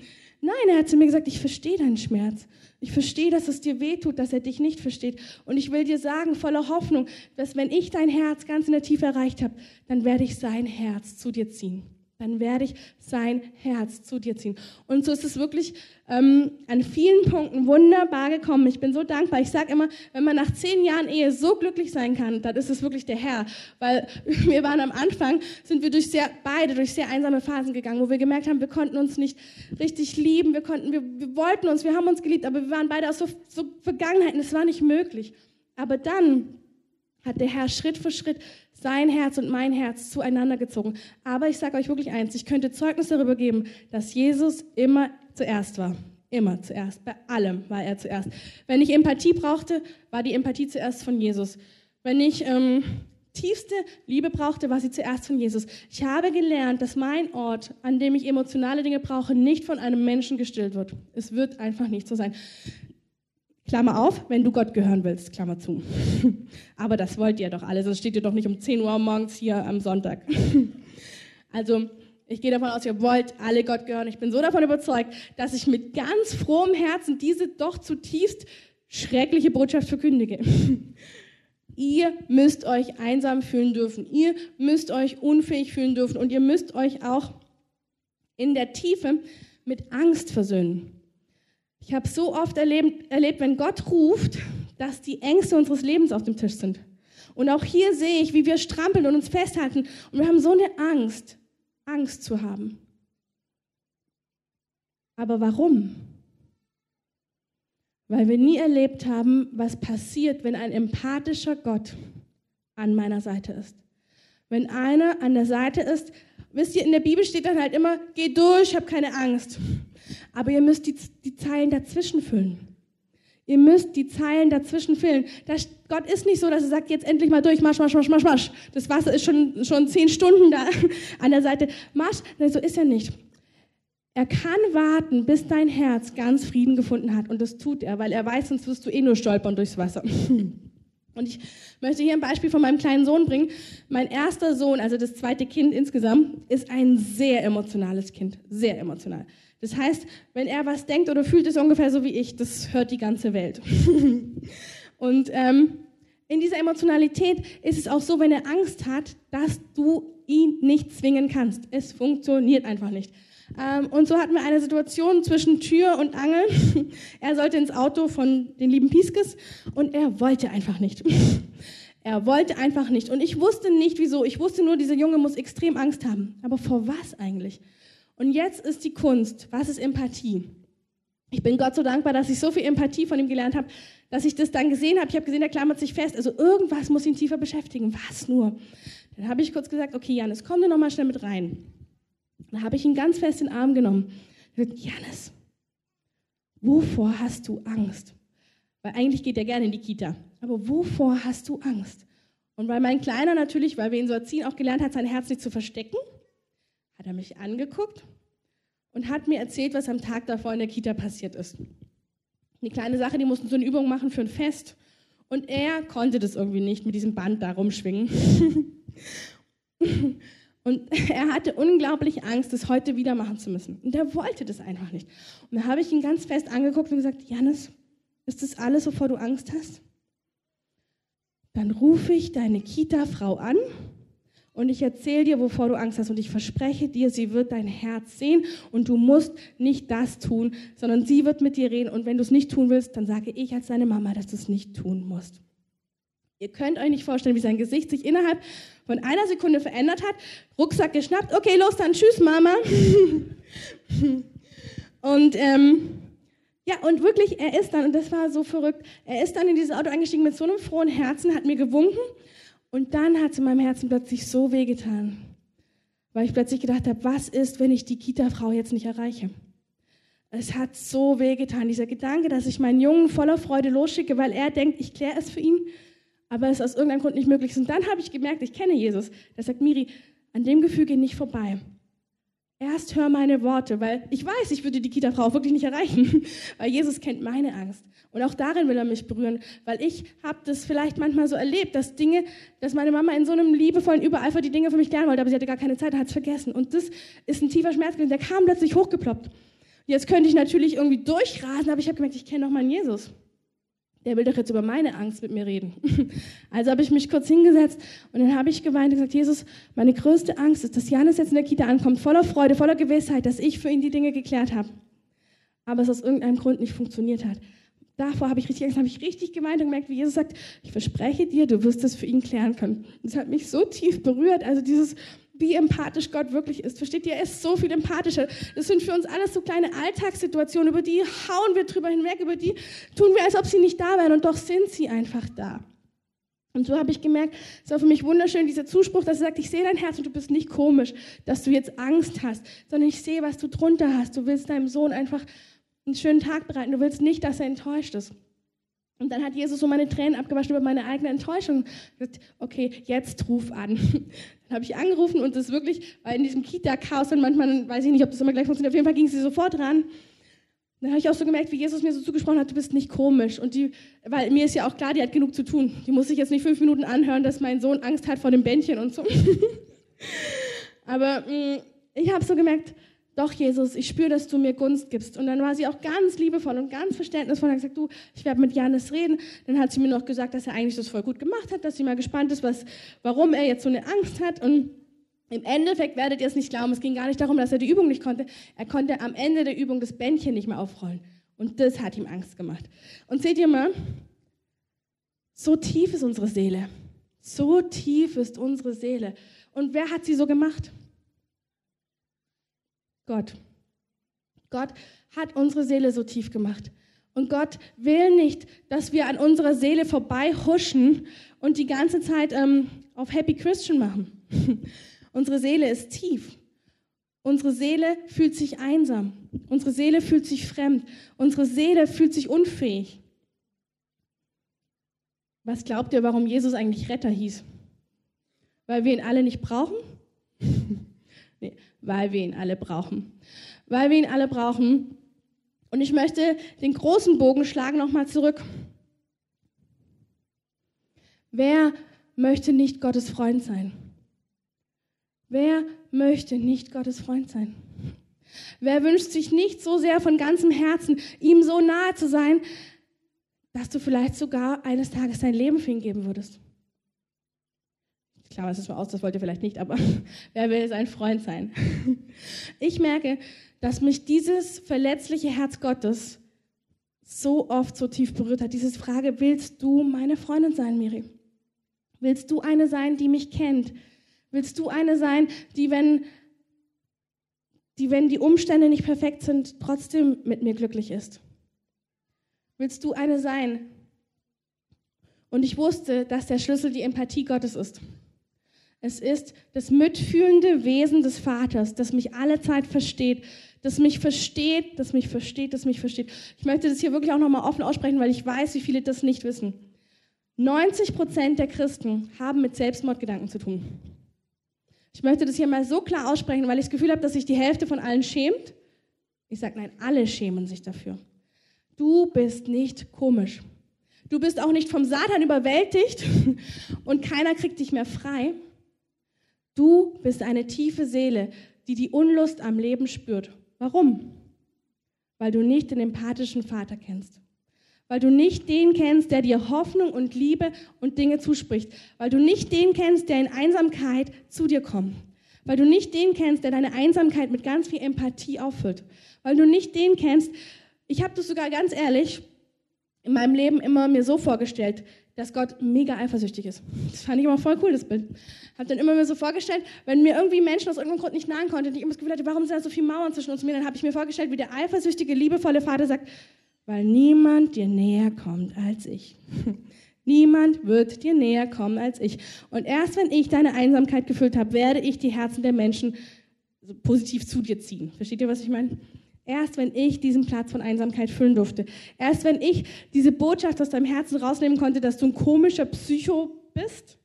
Nein, er hat zu mir gesagt, ich verstehe deinen Schmerz. Ich verstehe, dass es dir wehtut, dass er dich nicht versteht. Und ich will dir sagen, voller Hoffnung, dass wenn ich dein Herz ganz in der Tiefe erreicht habe, dann werde ich sein Herz zu dir ziehen dann werde ich sein Herz zu dir ziehen. Und so ist es wirklich ähm, an vielen Punkten wunderbar gekommen. Ich bin so dankbar. Ich sage immer, wenn man nach zehn Jahren Ehe so glücklich sein kann, dann ist es wirklich der Herr. Weil wir waren am Anfang, sind wir durch sehr, beide durch sehr einsame Phasen gegangen, wo wir gemerkt haben, wir konnten uns nicht richtig lieben, wir, konnten, wir, wir wollten uns, wir haben uns geliebt, aber wir waren beide aus so, so Vergangenheiten, es war nicht möglich. Aber dann hat der Herr Schritt für Schritt sein Herz und mein Herz zueinander gezogen. Aber ich sage euch wirklich eins, ich könnte Zeugnis darüber geben, dass Jesus immer zuerst war. Immer zuerst. Bei allem war er zuerst. Wenn ich Empathie brauchte, war die Empathie zuerst von Jesus. Wenn ich ähm, tiefste Liebe brauchte, war sie zuerst von Jesus. Ich habe gelernt, dass mein Ort, an dem ich emotionale Dinge brauche, nicht von einem Menschen gestillt wird. Es wird einfach nicht so sein. Klammer auf, wenn du Gott gehören willst, Klammer zu. Aber das wollt ihr doch alle, sonst steht ihr doch nicht um 10 Uhr morgens hier am Sonntag. Also, ich gehe davon aus, ihr wollt alle Gott gehören. Ich bin so davon überzeugt, dass ich mit ganz frohem Herzen diese doch zutiefst schreckliche Botschaft verkündige. Ihr müsst euch einsam fühlen dürfen. Ihr müsst euch unfähig fühlen dürfen. Und ihr müsst euch auch in der Tiefe mit Angst versöhnen. Ich habe so oft erlebt, erlebt, wenn Gott ruft, dass die Ängste unseres Lebens auf dem Tisch sind. Und auch hier sehe ich, wie wir strampeln und uns festhalten. Und wir haben so eine Angst, Angst zu haben. Aber warum? Weil wir nie erlebt haben, was passiert, wenn ein empathischer Gott an meiner Seite ist. Wenn einer an der Seite ist, wisst ihr, in der Bibel steht dann halt immer, geh durch, hab keine Angst. Aber ihr müsst die, die Zeilen dazwischen füllen. Ihr müsst die Zeilen dazwischen füllen. Das, Gott ist nicht so, dass er sagt, jetzt endlich mal durch, marsch, marsch, marsch, marsch, marsch. Das Wasser ist schon, schon zehn Stunden da an der Seite. Marsch, Nein, so ist er nicht. Er kann warten, bis dein Herz ganz Frieden gefunden hat. Und das tut er, weil er weiß, sonst wirst du eh nur stolpern durchs Wasser. Und ich möchte hier ein Beispiel von meinem kleinen Sohn bringen. Mein erster Sohn, also das zweite Kind insgesamt, ist ein sehr emotionales Kind. Sehr emotional. Das heißt, wenn er was denkt oder fühlt, ist ungefähr so wie ich. Das hört die ganze Welt. Und ähm, in dieser Emotionalität ist es auch so, wenn er Angst hat, dass du ihn nicht zwingen kannst. Es funktioniert einfach nicht. Ähm, und so hatten wir eine Situation zwischen Tür und Angel. er sollte ins Auto von den lieben Pieskes und er wollte einfach nicht. er wollte einfach nicht. Und ich wusste nicht, wieso. Ich wusste nur, dieser Junge muss extrem Angst haben. Aber vor was eigentlich? Und jetzt ist die Kunst. Was ist Empathie? Ich bin Gott so dankbar, dass ich so viel Empathie von ihm gelernt habe, dass ich das dann gesehen habe. Ich habe gesehen, er klammert sich fest. Also irgendwas muss ihn tiefer beschäftigen. Was nur? Dann habe ich kurz gesagt, okay, Janis, komm du noch mal schnell mit rein. Dann habe ich ihn ganz fest in den Arm genommen. Ich gesagt, Janis, wovor hast du Angst? Weil eigentlich geht er gerne in die Kita. Aber wovor hast du Angst? Und weil mein Kleiner natürlich, weil wir ihn so erziehen, auch gelernt hat, sein Herz nicht zu verstecken, hat er mich angeguckt und hat mir erzählt, was am Tag davor in der Kita passiert ist. Eine kleine Sache, die mussten so eine Übung machen für ein Fest. Und er konnte das irgendwie nicht mit diesem Band da rumschwingen. und er hatte unglaublich Angst, das heute wieder machen zu müssen. Und er wollte das einfach nicht. Und da habe ich ihn ganz fest angeguckt und gesagt, Janis, ist das alles, wovor du Angst hast? Dann rufe ich deine Kita-Frau an und ich erzähle dir, wovor du Angst hast. Und ich verspreche dir, sie wird dein Herz sehen und du musst nicht das tun, sondern sie wird mit dir reden. Und wenn du es nicht tun willst, dann sage ich als deine Mama, dass du es nicht tun musst. Ihr könnt euch nicht vorstellen, wie sein Gesicht sich innerhalb von einer Sekunde verändert hat. Rucksack geschnappt, okay, los dann, tschüss Mama. und ähm, ja, und wirklich, er ist dann, und das war so verrückt, er ist dann in dieses Auto eingestiegen mit so einem frohen Herzen, hat mir gewunken und dann hat es in meinem Herzen plötzlich so wehgetan, weil ich plötzlich gedacht habe, was ist, wenn ich die Kita-Frau jetzt nicht erreiche? Es hat so wehgetan, dieser Gedanke, dass ich meinen Jungen voller Freude losschicke, weil er denkt, ich kläre es für ihn, aber es aus irgendeinem Grund nicht möglich ist. Und dann habe ich gemerkt, ich kenne Jesus. Der sagt, Miri, an dem Gefühl geh nicht vorbei. Erst hör meine Worte, weil ich weiß, ich würde die Kita-Frau wirklich nicht erreichen, weil Jesus kennt meine Angst. Und auch darin will er mich berühren, weil ich habe das vielleicht manchmal so erlebt, dass Dinge, dass meine Mama in so einem liebevollen Übereifer die Dinge für mich lernen wollte, aber sie hatte gar keine Zeit, hat es vergessen. Und das ist ein tiefer Schmerz gewesen, der kam plötzlich hochgeploppt. Jetzt könnte ich natürlich irgendwie durchrasen, aber ich habe gemerkt, ich kenne noch meinen Jesus. Der will doch jetzt über meine Angst mit mir reden. Also habe ich mich kurz hingesetzt und dann habe ich geweint und gesagt, Jesus, meine größte Angst ist, dass Janis jetzt in der Kita ankommt, voller Freude, voller Gewissheit, dass ich für ihn die Dinge geklärt habe. Aber es aus irgendeinem Grund nicht funktioniert hat davor habe ich richtig Angst, habe ich richtig gemeint und gemerkt, wie Jesus sagt, ich verspreche dir, du wirst es für ihn klären können. Das hat mich so tief berührt, also dieses, wie empathisch Gott wirklich ist. Versteht ihr? Er ist so viel empathischer. Das sind für uns alles so kleine Alltagssituationen, über die hauen wir drüber hinweg, über die tun wir, als ob sie nicht da wären und doch sind sie einfach da. Und so habe ich gemerkt, es war für mich wunderschön, dieser Zuspruch, dass er sagt, ich sehe dein Herz und du bist nicht komisch, dass du jetzt Angst hast, sondern ich sehe, was du drunter hast. Du willst deinem Sohn einfach einen schönen Tag bereiten. Du willst nicht, dass er enttäuscht ist. Und dann hat Jesus so meine Tränen abgewaschen über meine eigene Enttäuschung. Gesagt, okay, jetzt ruf an. Dann habe ich angerufen und das wirklich, weil in diesem Kita-Chaos und manchmal, weiß ich nicht, ob das immer gleich funktioniert, auf jeden Fall ging sie sofort ran. Dann habe ich auch so gemerkt, wie Jesus mir so zugesprochen hat, du bist nicht komisch. Und die, weil mir ist ja auch klar, die hat genug zu tun. Die muss sich jetzt nicht fünf Minuten anhören, dass mein Sohn Angst hat vor dem Bändchen und so. Aber mh, mm, ich habe so gemerkt, doch Jesus, ich spüre, dass du mir Gunst gibst. Und dann war sie auch ganz liebevoll und ganz verständnisvoll und hat gesagt, du, ich werde mit Janis reden. Dann hat sie mir noch gesagt, dass er eigentlich das voll gut gemacht hat, dass sie mal gespannt ist, was, warum er jetzt so eine Angst hat. Und im Endeffekt werdet ihr es nicht glauben, es ging gar nicht darum, dass er die Übung nicht konnte. Er konnte am Ende der Übung das Bändchen nicht mehr aufrollen. Und das hat ihm Angst gemacht. Und seht ihr mal, so tief ist unsere Seele. So tief ist unsere Seele. Und wer hat sie so gemacht? Gott. Gott hat unsere Seele so tief gemacht. Und Gott will nicht, dass wir an unserer Seele vorbei huschen und die ganze Zeit ähm, auf Happy Christian machen. unsere Seele ist tief. Unsere Seele fühlt sich einsam. Unsere Seele fühlt sich fremd. Unsere Seele fühlt sich unfähig. Was glaubt ihr, warum Jesus eigentlich Retter hieß? Weil wir ihn alle nicht brauchen? Weil wir ihn alle brauchen. Weil wir ihn alle brauchen. Und ich möchte den großen Bogen schlagen nochmal zurück. Wer möchte nicht Gottes Freund sein? Wer möchte nicht Gottes Freund sein? Wer wünscht sich nicht so sehr von ganzem Herzen, ihm so nahe zu sein, dass du vielleicht sogar eines Tages dein Leben für ihn geben würdest? Klar, das ist mal aus, das wollt ihr vielleicht nicht, aber wer will sein Freund sein? Ich merke, dass mich dieses verletzliche Herz Gottes so oft so tief berührt hat. Diese Frage, willst du meine Freundin sein, Miri? Willst du eine sein, die mich kennt? Willst du eine sein, die, wenn die, wenn die Umstände nicht perfekt sind, trotzdem mit mir glücklich ist? Willst du eine sein? Und ich wusste, dass der Schlüssel die Empathie Gottes ist. Es ist das mitfühlende Wesen des Vaters, das mich alle Zeit versteht, das mich versteht, das mich versteht, das mich versteht. Ich möchte das hier wirklich auch nochmal offen aussprechen, weil ich weiß, wie viele das nicht wissen. 90 Prozent der Christen haben mit Selbstmordgedanken zu tun. Ich möchte das hier mal so klar aussprechen, weil ich das Gefühl habe, dass sich die Hälfte von allen schämt. Ich sage, nein, alle schämen sich dafür. Du bist nicht komisch. Du bist auch nicht vom Satan überwältigt und keiner kriegt dich mehr frei. Du bist eine tiefe Seele, die die Unlust am Leben spürt. Warum? Weil du nicht den empathischen Vater kennst. Weil du nicht den kennst, der dir Hoffnung und Liebe und Dinge zuspricht. Weil du nicht den kennst, der in Einsamkeit zu dir kommt. Weil du nicht den kennst, der deine Einsamkeit mit ganz viel Empathie auffüllt. Weil du nicht den kennst, ich habe das sogar ganz ehrlich in meinem Leben immer mir so vorgestellt, dass Gott mega eifersüchtig ist. Das fand ich immer voll cool, das Bild. Habe dann immer mir so vorgestellt, wenn mir irgendwie Menschen aus irgendeinem Grund nicht nahen konnten und ich immer das Gefühl hatte, warum sind da so viele Mauern zwischen uns und mir, dann habe ich mir vorgestellt, wie der eifersüchtige, liebevolle Vater sagt, weil niemand dir näher kommt als ich. niemand wird dir näher kommen als ich. Und erst wenn ich deine Einsamkeit gefüllt habe, werde ich die Herzen der Menschen positiv zu dir ziehen. Versteht ihr, was ich meine? Erst wenn ich diesen Platz von Einsamkeit füllen durfte. Erst wenn ich diese Botschaft aus deinem Herzen rausnehmen konnte, dass du ein komischer Psycho bist,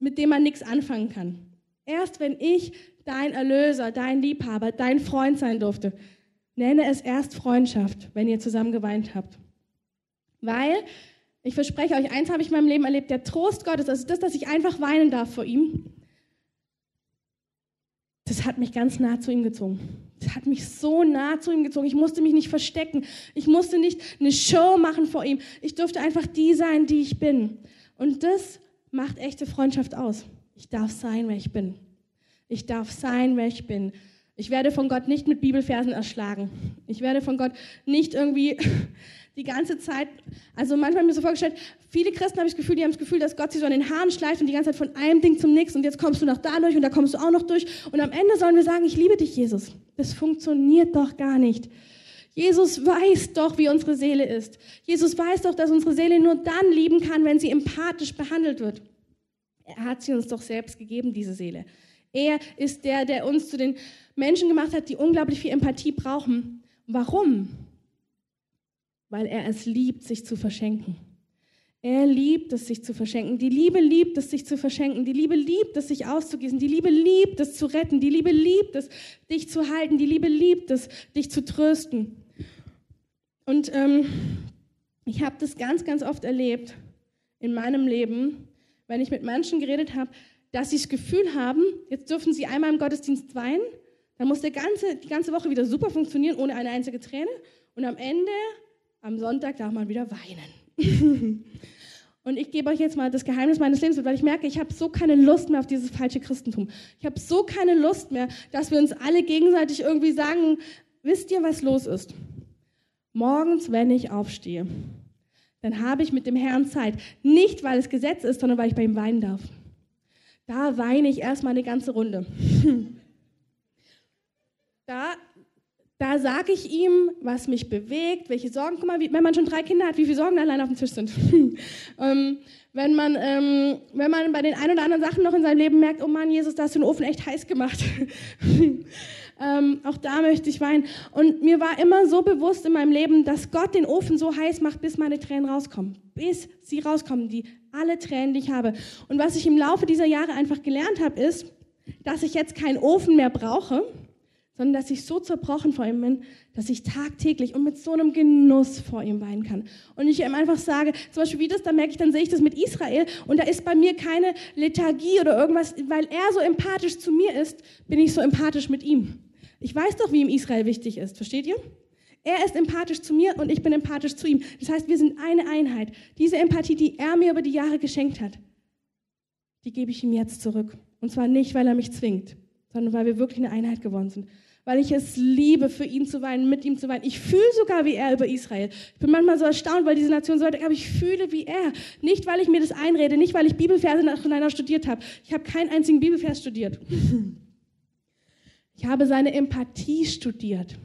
mit dem man nichts anfangen kann. Erst wenn ich dein Erlöser, dein Liebhaber, dein Freund sein durfte. Nenne es erst Freundschaft, wenn ihr zusammen geweint habt. Weil, ich verspreche euch, eins habe ich in meinem Leben erlebt, der Trost Gottes, also das, dass ich einfach weinen darf vor ihm, das hat mich ganz nah zu ihm gezogen. Das hat mich so nah zu ihm gezogen. Ich musste mich nicht verstecken. Ich musste nicht eine Show machen vor ihm. Ich durfte einfach die sein, die ich bin. Und das macht echte Freundschaft aus. Ich darf sein, wer ich bin. Ich darf sein, wer ich bin. Ich werde von Gott nicht mit Bibelfersen erschlagen. Ich werde von Gott nicht irgendwie die ganze Zeit, also manchmal habe ich mir so vorgestellt, viele Christen habe ich das Gefühl, die haben das Gefühl, dass Gott sie so an den Haaren schleift und die ganze Zeit von einem Ding zum nächsten und jetzt kommst du noch da durch und da kommst du auch noch durch und am Ende sollen wir sagen, ich liebe dich, Jesus. Das funktioniert doch gar nicht. Jesus weiß doch, wie unsere Seele ist. Jesus weiß doch, dass unsere Seele nur dann lieben kann, wenn sie empathisch behandelt wird. Er hat sie uns doch selbst gegeben, diese Seele. Er ist der, der uns zu den Menschen gemacht hat, die unglaublich viel Empathie brauchen. Warum? Weil er es liebt, sich zu verschenken. Er liebt es, sich zu verschenken. Die Liebe liebt es, sich zu verschenken. Die Liebe liebt es, sich auszugießen. Die Liebe liebt es, zu retten. Die Liebe liebt es, dich zu halten. Die Liebe liebt es, dich zu trösten. Und ähm, ich habe das ganz, ganz oft erlebt in meinem Leben, wenn ich mit Menschen geredet habe, dass sie das Gefühl haben, jetzt dürfen sie einmal im Gottesdienst weinen, dann muss der ganze, die ganze Woche wieder super funktionieren, ohne eine einzige Träne. Und am Ende am Sonntag darf man wieder weinen. Und ich gebe euch jetzt mal das Geheimnis meines Lebens, weil ich merke, ich habe so keine Lust mehr auf dieses falsche Christentum. Ich habe so keine Lust mehr, dass wir uns alle gegenseitig irgendwie sagen, wisst ihr, was los ist? Morgens, wenn ich aufstehe, dann habe ich mit dem Herrn Zeit. Nicht, weil es Gesetz ist, sondern weil ich bei ihm weinen darf. Da weine ich erstmal eine ganze Runde. Da da sage ich ihm, was mich bewegt, welche Sorgen. Guck mal, wie, wenn man schon drei Kinder hat, wie viele Sorgen allein auf dem Tisch sind. ähm, wenn, man, ähm, wenn man bei den ein oder anderen Sachen noch in seinem Leben merkt, oh Mann, Jesus, da hast du den Ofen echt heiß gemacht. ähm, auch da möchte ich weinen. Und mir war immer so bewusst in meinem Leben, dass Gott den Ofen so heiß macht, bis meine Tränen rauskommen. Bis sie rauskommen, die alle Tränen, die ich habe. Und was ich im Laufe dieser Jahre einfach gelernt habe, ist, dass ich jetzt keinen Ofen mehr brauche, sondern dass ich so zerbrochen vor ihm bin, dass ich tagtäglich und mit so einem Genuss vor ihm weinen kann. Und ich ihm einfach sage, zum Beispiel wie das, da merke ich, dann sehe ich das mit Israel und da ist bei mir keine Lethargie oder irgendwas, weil er so empathisch zu mir ist, bin ich so empathisch mit ihm. Ich weiß doch, wie ihm Israel wichtig ist, versteht ihr? Er ist empathisch zu mir und ich bin empathisch zu ihm. Das heißt, wir sind eine Einheit. Diese Empathie, die er mir über die Jahre geschenkt hat, die gebe ich ihm jetzt zurück. Und zwar nicht, weil er mich zwingt, sondern weil wir wirklich eine Einheit geworden sind weil ich es liebe, für ihn zu weinen, mit ihm zu weinen. Ich fühle sogar wie er über Israel. Ich bin manchmal so erstaunt, weil diese Nation so weit, aber ich fühle wie er. Nicht, weil ich mir das einrede, nicht, weil ich Bibelverse nacheinander studiert habe. Ich habe keinen einzigen Bibelvers studiert. Ich habe seine Empathie studiert.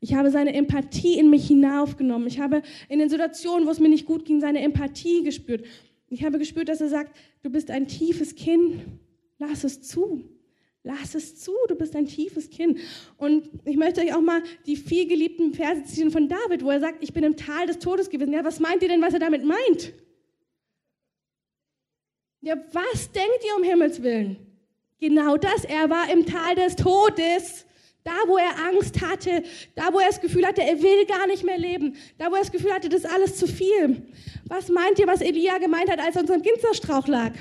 Ich habe seine Empathie in mich hinaufgenommen. Ich habe in den Situationen, wo es mir nicht gut ging, seine Empathie gespürt. Ich habe gespürt, dass er sagt, du bist ein tiefes Kind. Lass es zu. Lass es zu, du bist ein tiefes Kind. Und ich möchte euch auch mal die vielgeliebten Verse ziehen von David, wo er sagt, ich bin im Tal des Todes gewesen. Ja, was meint ihr denn, was er damit meint? Ja, was denkt ihr um Himmels Willen? Genau das. Er war im Tal des Todes. Da, wo er Angst hatte, da, wo er das Gefühl hatte, er will gar nicht mehr leben, da, wo er das Gefühl hatte, das ist alles zu viel. Was meint ihr, was Elia gemeint hat, als er unter dem Ginsterstrauch lag?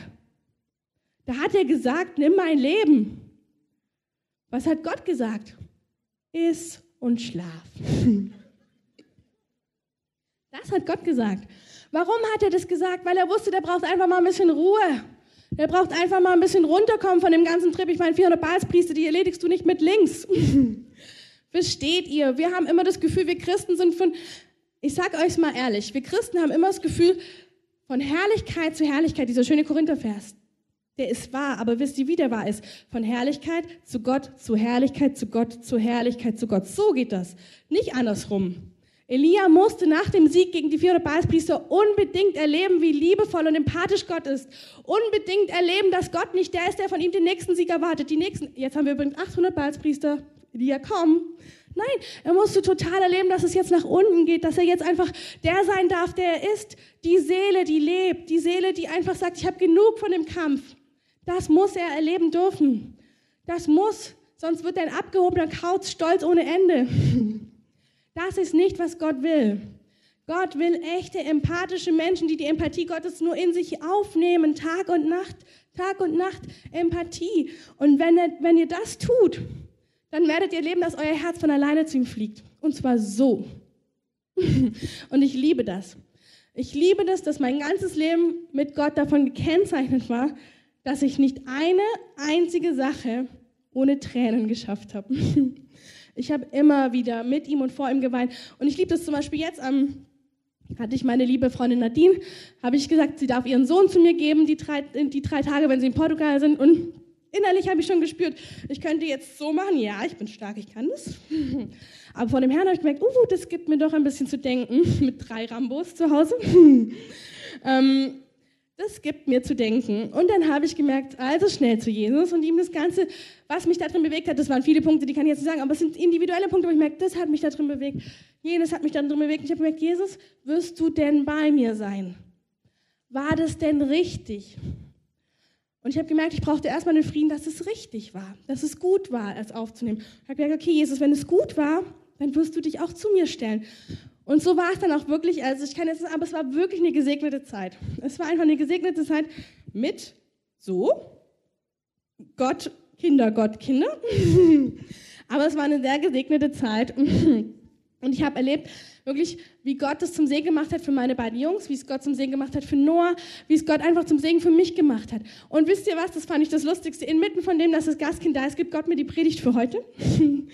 Da hat er gesagt, nimm mein Leben. Was hat Gott gesagt? Iss und schlaf. Das hat Gott gesagt. Warum hat er das gesagt? Weil er wusste, der braucht einfach mal ein bisschen Ruhe. Der braucht einfach mal ein bisschen runterkommen von dem ganzen Trip. Ich meine, 400 Balspriester, die erledigst du nicht mit links. Versteht ihr? Wir haben immer das Gefühl, wir Christen sind von, ich sag euch mal ehrlich, wir Christen haben immer das Gefühl, von Herrlichkeit zu Herrlichkeit, dieser schöne Korinthervers, der ist wahr, aber wisst ihr, wie der wahr ist? Von Herrlichkeit zu Gott, zu Herrlichkeit zu Gott, zu Herrlichkeit zu Gott. So geht das. Nicht andersrum. Elia musste nach dem Sieg gegen die 400 Baalspriester unbedingt erleben, wie liebevoll und empathisch Gott ist. Unbedingt erleben, dass Gott nicht der ist, der von ihm den nächsten Sieg erwartet. Die nächsten, jetzt haben wir übrigens 800 Baalspriester. Elia, komm. Nein, er musste total erleben, dass es jetzt nach unten geht, dass er jetzt einfach der sein darf, der er ist. Die Seele, die lebt, die Seele, die einfach sagt, ich habe genug von dem Kampf. Das muss er erleben dürfen. Das muss, sonst wird er ein abgehobener Kauz stolz ohne Ende. Das ist nicht, was Gott will. Gott will echte, empathische Menschen, die die Empathie Gottes nur in sich aufnehmen, Tag und Nacht, Tag und Nacht, Empathie. Und wenn, er, wenn ihr das tut, dann werdet ihr erleben, dass euer Herz von alleine zu ihm fliegt. Und zwar so. Und ich liebe das. Ich liebe das, dass mein ganzes Leben mit Gott davon gekennzeichnet war, dass ich nicht eine einzige Sache ohne Tränen geschafft habe. Ich habe immer wieder mit ihm und vor ihm geweint. Und ich liebe das zum Beispiel jetzt am hatte ich meine liebe Freundin Nadine, habe ich gesagt, sie darf ihren Sohn zu mir geben, die drei, die drei Tage, wenn sie in Portugal sind. Und innerlich habe ich schon gespürt, ich könnte jetzt so machen, ja, ich bin stark, ich kann das. Aber vor dem Herrn habe ich gemerkt, uh, das gibt mir doch ein bisschen zu denken mit drei Rambos zu Hause. ähm, das gibt mir zu denken. Und dann habe ich gemerkt, also schnell zu Jesus und ihm das Ganze, was mich da drin bewegt hat, das waren viele Punkte, die kann ich jetzt nicht sagen, aber es sind individuelle Punkte, wo ich merke, das hat mich da drin bewegt. Jenes hat mich da drin bewegt. Und ich habe gemerkt, Jesus, wirst du denn bei mir sein? War das denn richtig? Und ich habe gemerkt, ich brauchte erstmal den Frieden, dass es richtig war, dass es gut war, es aufzunehmen. Ich habe gemerkt, okay, Jesus, wenn es gut war, dann wirst du dich auch zu mir stellen. Und so war es dann auch wirklich, also ich kann jetzt aber es war wirklich eine gesegnete Zeit. Es war einfach eine gesegnete Zeit mit so Gott, Kinder, Gott, Kinder. aber es war eine sehr gesegnete Zeit. Und ich habe erlebt, wirklich, wie Gott es zum Segen gemacht hat für meine beiden Jungs, wie es Gott zum Segen gemacht hat für Noah, wie es Gott einfach zum Segen für mich gemacht hat. Und wisst ihr was, das fand ich das Lustigste. Inmitten von dem, dass das Gastkind da ist, gibt Gott mir die Predigt für heute.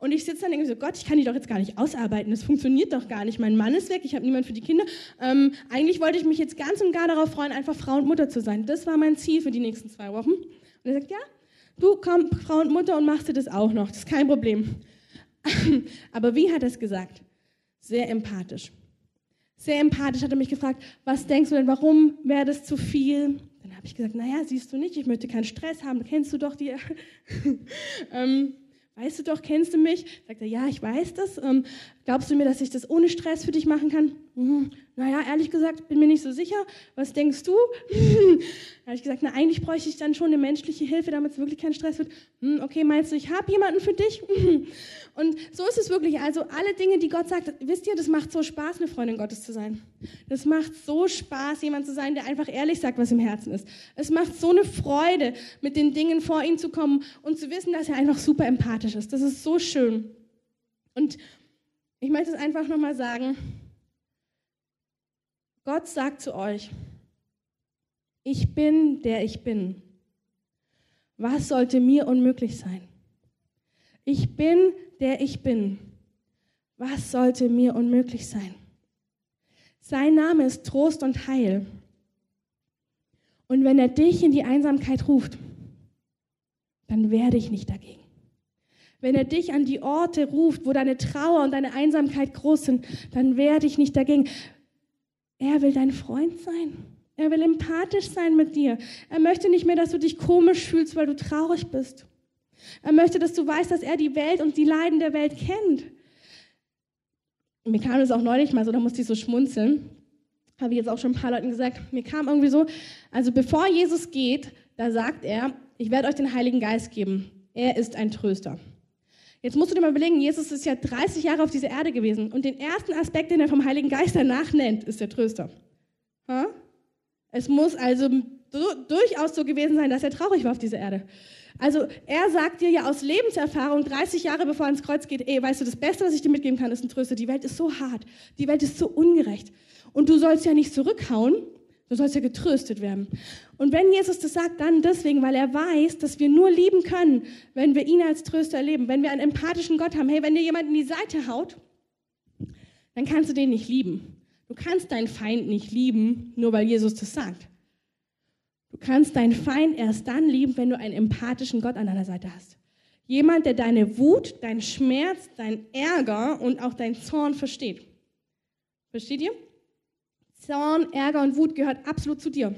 Und ich sitze dann irgendwie so, Gott, ich kann die doch jetzt gar nicht ausarbeiten, das funktioniert doch gar nicht. Mein Mann ist weg, ich habe niemand für die Kinder. Ähm, eigentlich wollte ich mich jetzt ganz und gar darauf freuen, einfach Frau und Mutter zu sein. Das war mein Ziel für die nächsten zwei Wochen. Und er sagt, ja, du komm, Frau und Mutter und machst du das auch noch, das ist kein Problem. Aber wie hat er es gesagt? Sehr empathisch. Sehr empathisch hat er mich gefragt, was denkst du denn, warum wäre das zu viel? Dann habe ich gesagt, naja, siehst du nicht, ich möchte keinen Stress haben, kennst du doch die. ähm, weißt du doch, kennst du mich? Sagt er, ja, ich weiß das. Ähm, glaubst du mir, dass ich das ohne Stress für dich machen kann? Mhm. Naja, ehrlich gesagt, bin mir nicht so sicher. Was denkst du? da habe ich gesagt, na, eigentlich bräuchte ich dann schon eine menschliche Hilfe, damit es wirklich kein Stress wird. Hm, okay, meinst du, ich habe jemanden für dich? Und so ist es wirklich. Also alle Dinge, die Gott sagt, wisst ihr, das macht so Spaß, eine Freundin Gottes zu sein. Das macht so Spaß, jemand zu sein, der einfach ehrlich sagt, was im Herzen ist. Es macht so eine Freude, mit den Dingen vor ihn zu kommen und zu wissen, dass er einfach super empathisch ist. Das ist so schön. Und ich möchte es einfach nochmal sagen. Gott sagt zu euch, ich bin, der ich bin. Was sollte mir unmöglich sein? Ich bin, der ich bin. Was sollte mir unmöglich sein? Sein Name ist Trost und Heil. Und wenn er dich in die Einsamkeit ruft, dann werde ich nicht dagegen. Wenn er dich an die Orte ruft, wo deine Trauer und deine Einsamkeit groß sind, dann werde ich nicht dagegen. Er will dein Freund sein. Er will empathisch sein mit dir. Er möchte nicht mehr, dass du dich komisch fühlst, weil du traurig bist. Er möchte, dass du weißt, dass er die Welt und die Leiden der Welt kennt. Mir kam das auch neulich mal so, da musste ich so schmunzeln. Habe ich jetzt auch schon ein paar Leuten gesagt. Mir kam irgendwie so, also bevor Jesus geht, da sagt er, ich werde euch den Heiligen Geist geben. Er ist ein Tröster. Jetzt musst du dir mal überlegen, Jesus ist ja 30 Jahre auf dieser Erde gewesen und den ersten Aspekt, den er vom Heiligen Geist danach nennt, ist der Tröster. Ha? Es muss also durchaus so gewesen sein, dass er traurig war auf dieser Erde. Also er sagt dir ja aus Lebenserfahrung, 30 Jahre bevor er ins Kreuz geht, ey, weißt du, das Beste, was ich dir mitgeben kann, ist ein Tröster. Die Welt ist so hart, die Welt ist so ungerecht. Und du sollst ja nicht zurückhauen, du sollst ja getröstet werden. Und wenn Jesus das sagt, dann deswegen, weil er weiß, dass wir nur lieben können, wenn wir ihn als Tröster erleben, wenn wir einen empathischen Gott haben. Hey, wenn dir jemand in die Seite haut, dann kannst du den nicht lieben. Du kannst deinen Feind nicht lieben, nur weil Jesus das sagt. Du kannst deinen Feind erst dann lieben, wenn du einen empathischen Gott an deiner Seite hast. Jemand, der deine Wut, deinen Schmerz, deinen Ärger und auch deinen Zorn versteht. Versteht ihr? Zorn, Ärger und Wut gehört absolut zu dir.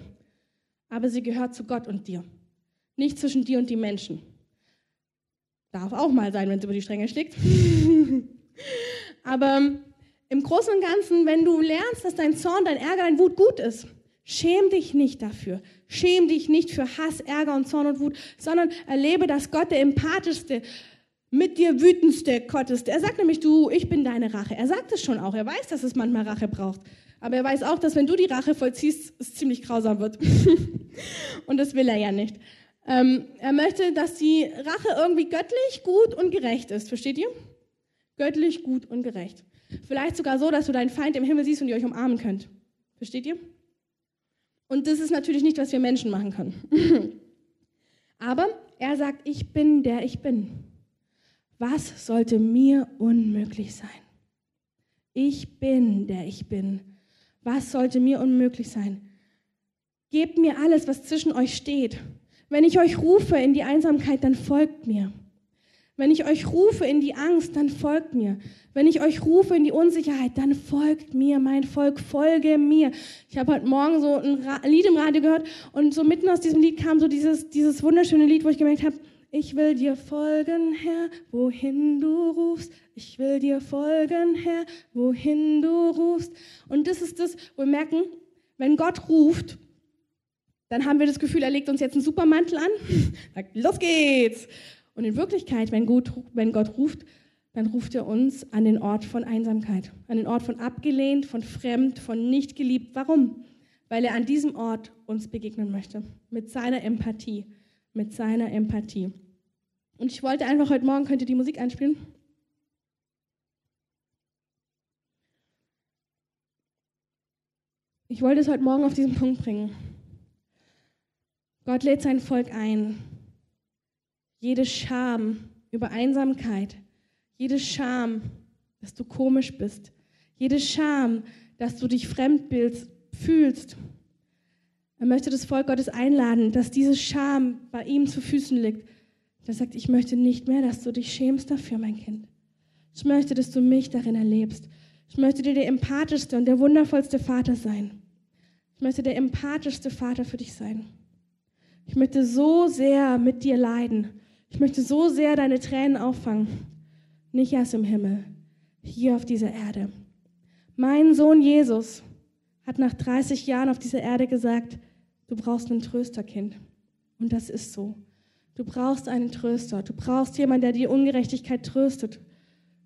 Aber sie gehört zu Gott und dir. Nicht zwischen dir und die Menschen. Darf auch mal sein, wenn es über die Stränge schlägt. Aber im Großen und Ganzen, wenn du lernst, dass dein Zorn, dein Ärger, dein Wut gut ist, Schäm dich nicht dafür. Schäm dich nicht für Hass, Ärger und Zorn und Wut, sondern erlebe, dass Gott der empathischste, mit dir wütendste Gott ist. Er sagt nämlich, du, ich bin deine Rache. Er sagt es schon auch. Er weiß, dass es manchmal Rache braucht. Aber er weiß auch, dass wenn du die Rache vollziehst, es ziemlich grausam wird. und das will er ja nicht. Ähm, er möchte, dass die Rache irgendwie göttlich, gut und gerecht ist. Versteht ihr? Göttlich, gut und gerecht. Vielleicht sogar so, dass du deinen Feind im Himmel siehst und ihr euch umarmen könnt. Versteht ihr? Und das ist natürlich nicht, was wir Menschen machen können. Aber er sagt, ich bin der ich bin. Was sollte mir unmöglich sein? Ich bin der ich bin. Was sollte mir unmöglich sein? Gebt mir alles, was zwischen euch steht. Wenn ich euch rufe in die Einsamkeit, dann folgt mir. Wenn ich euch rufe in die Angst, dann folgt mir. Wenn ich euch rufe in die Unsicherheit, dann folgt mir, mein Volk, folge mir. Ich habe heute Morgen so ein Lied im Radio gehört und so mitten aus diesem Lied kam so dieses, dieses wunderschöne Lied, wo ich gemerkt habe, ich will dir folgen, Herr, wohin du rufst. Ich will dir folgen, Herr, wohin du rufst. Und das ist das, wo wir merken, wenn Gott ruft, dann haben wir das Gefühl, er legt uns jetzt einen Supermantel an. Sagt, los geht's. Und in Wirklichkeit, wenn Gott, wenn Gott ruft, dann ruft er uns an den Ort von Einsamkeit, an den Ort von abgelehnt, von fremd, von nicht geliebt. Warum? Weil er an diesem Ort uns begegnen möchte, mit seiner Empathie, mit seiner Empathie. Und ich wollte einfach heute Morgen, könnt ihr die Musik einspielen? Ich wollte es heute Morgen auf diesen Punkt bringen. Gott lädt sein Volk ein, jede Scham über Einsamkeit, jede Scham, dass du komisch bist, jede Scham, dass du dich fremdbild fühlst. Er möchte das Volk Gottes einladen, dass diese Scham bei ihm zu Füßen liegt. Er sagt, ich möchte nicht mehr, dass du dich schämst dafür, mein Kind. Ich möchte, dass du mich darin erlebst. Ich möchte dir der empathischste und der wundervollste Vater sein. Ich möchte der empathischste Vater für dich sein. Ich möchte so sehr mit dir leiden. Ich möchte so sehr deine Tränen auffangen. Nicht erst im Himmel, hier auf dieser Erde. Mein Sohn Jesus hat nach 30 Jahren auf dieser Erde gesagt, du brauchst ein Trösterkind. Und das ist so. Du brauchst einen Tröster. Du brauchst jemanden, der die Ungerechtigkeit tröstet.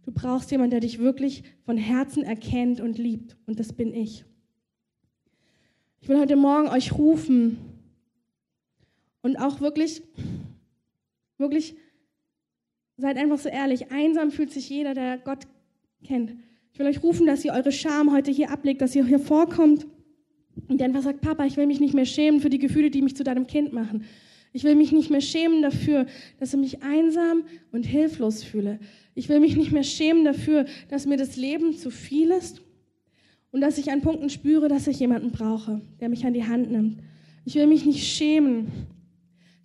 Du brauchst jemanden, der dich wirklich von Herzen erkennt und liebt. Und das bin ich. Ich will heute Morgen euch rufen und auch wirklich Wirklich, seid einfach so ehrlich. Einsam fühlt sich jeder, der Gott kennt. Ich will euch rufen, dass ihr eure Scham heute hier ablegt, dass ihr hier vorkommt und einfach sagt, Papa, ich will mich nicht mehr schämen für die Gefühle, die mich zu deinem Kind machen. Ich will mich nicht mehr schämen dafür, dass ich mich einsam und hilflos fühle. Ich will mich nicht mehr schämen dafür, dass mir das Leben zu viel ist und dass ich an Punkten spüre, dass ich jemanden brauche, der mich an die Hand nimmt. Ich will mich nicht schämen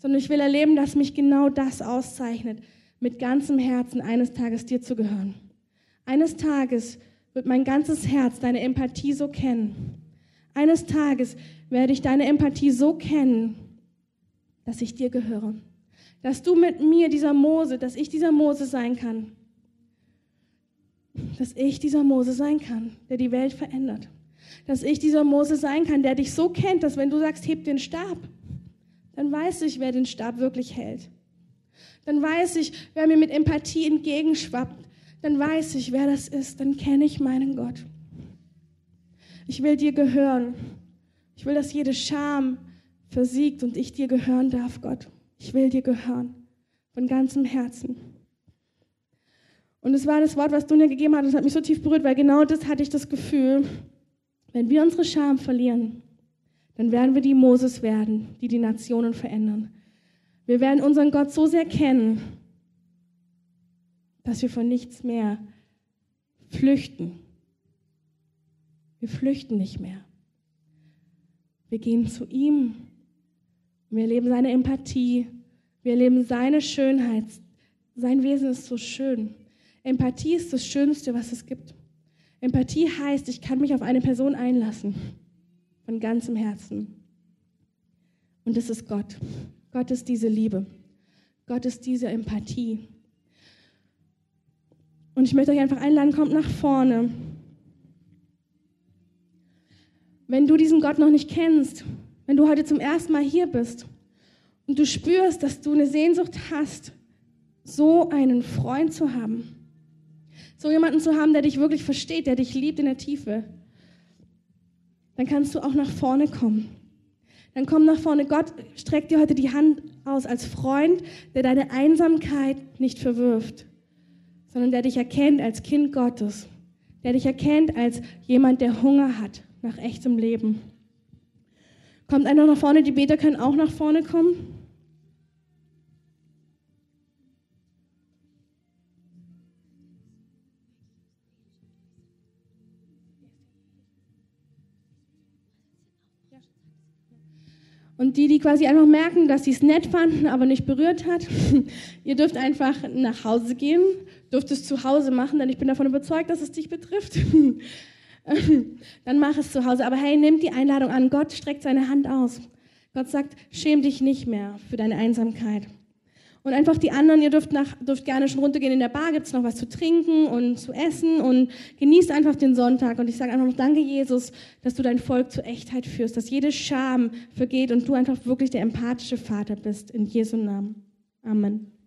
sondern ich will erleben, dass mich genau das auszeichnet, mit ganzem Herzen eines Tages dir zu gehören. Eines Tages wird mein ganzes Herz deine Empathie so kennen. Eines Tages werde ich deine Empathie so kennen, dass ich dir gehöre. Dass du mit mir dieser Mose, dass ich dieser Mose sein kann. Dass ich dieser Mose sein kann, der die Welt verändert. Dass ich dieser Mose sein kann, der dich so kennt, dass wenn du sagst, heb den Stab, dann weiß ich, wer den Stab wirklich hält. Dann weiß ich, wer mir mit Empathie entgegenschwappt. Dann weiß ich, wer das ist. Dann kenne ich meinen Gott. Ich will dir gehören. Ich will, dass jede Scham versiegt und ich dir gehören darf, Gott. Ich will dir gehören. Von ganzem Herzen. Und es war das Wort, was Dunja gegeben hat, das hat mich so tief berührt, weil genau das hatte ich das Gefühl, wenn wir unsere Scham verlieren, dann werden wir die Moses werden, die die Nationen verändern. Wir werden unseren Gott so sehr kennen, dass wir von nichts mehr flüchten. Wir flüchten nicht mehr. Wir gehen zu ihm. Wir erleben seine Empathie. Wir erleben seine Schönheit. Sein Wesen ist so schön. Empathie ist das Schönste, was es gibt. Empathie heißt, ich kann mich auf eine Person einlassen. Von ganzem Herzen. Und das ist Gott. Gott ist diese Liebe. Gott ist diese Empathie. Und ich möchte euch einfach einladen, kommt nach vorne. Wenn du diesen Gott noch nicht kennst, wenn du heute zum ersten Mal hier bist und du spürst, dass du eine Sehnsucht hast, so einen Freund zu haben, so jemanden zu haben, der dich wirklich versteht, der dich liebt in der Tiefe, dann kannst du auch nach vorne kommen. Dann komm nach vorne. Gott streckt dir heute die Hand aus als Freund, der deine Einsamkeit nicht verwirft, sondern der dich erkennt als Kind Gottes, der dich erkennt als jemand, der Hunger hat nach echtem Leben. Kommt einer nach vorne, die Beter können auch nach vorne kommen. Und die, die quasi einfach merken, dass sie es nett fanden, aber nicht berührt hat, ihr dürft einfach nach Hause gehen, dürft es zu Hause machen, denn ich bin davon überzeugt, dass es dich betrifft. Dann mach es zu Hause. Aber hey, nimm die Einladung an. Gott streckt seine Hand aus. Gott sagt, schäm dich nicht mehr für deine Einsamkeit. Und einfach die anderen, ihr dürft, nach, dürft gerne schon runtergehen. In der Bar gibt es noch was zu trinken und zu essen und genießt einfach den Sonntag. Und ich sage einfach noch, danke Jesus, dass du dein Volk zur Echtheit führst, dass jede Scham vergeht und du einfach wirklich der empathische Vater bist. In Jesu Namen. Amen.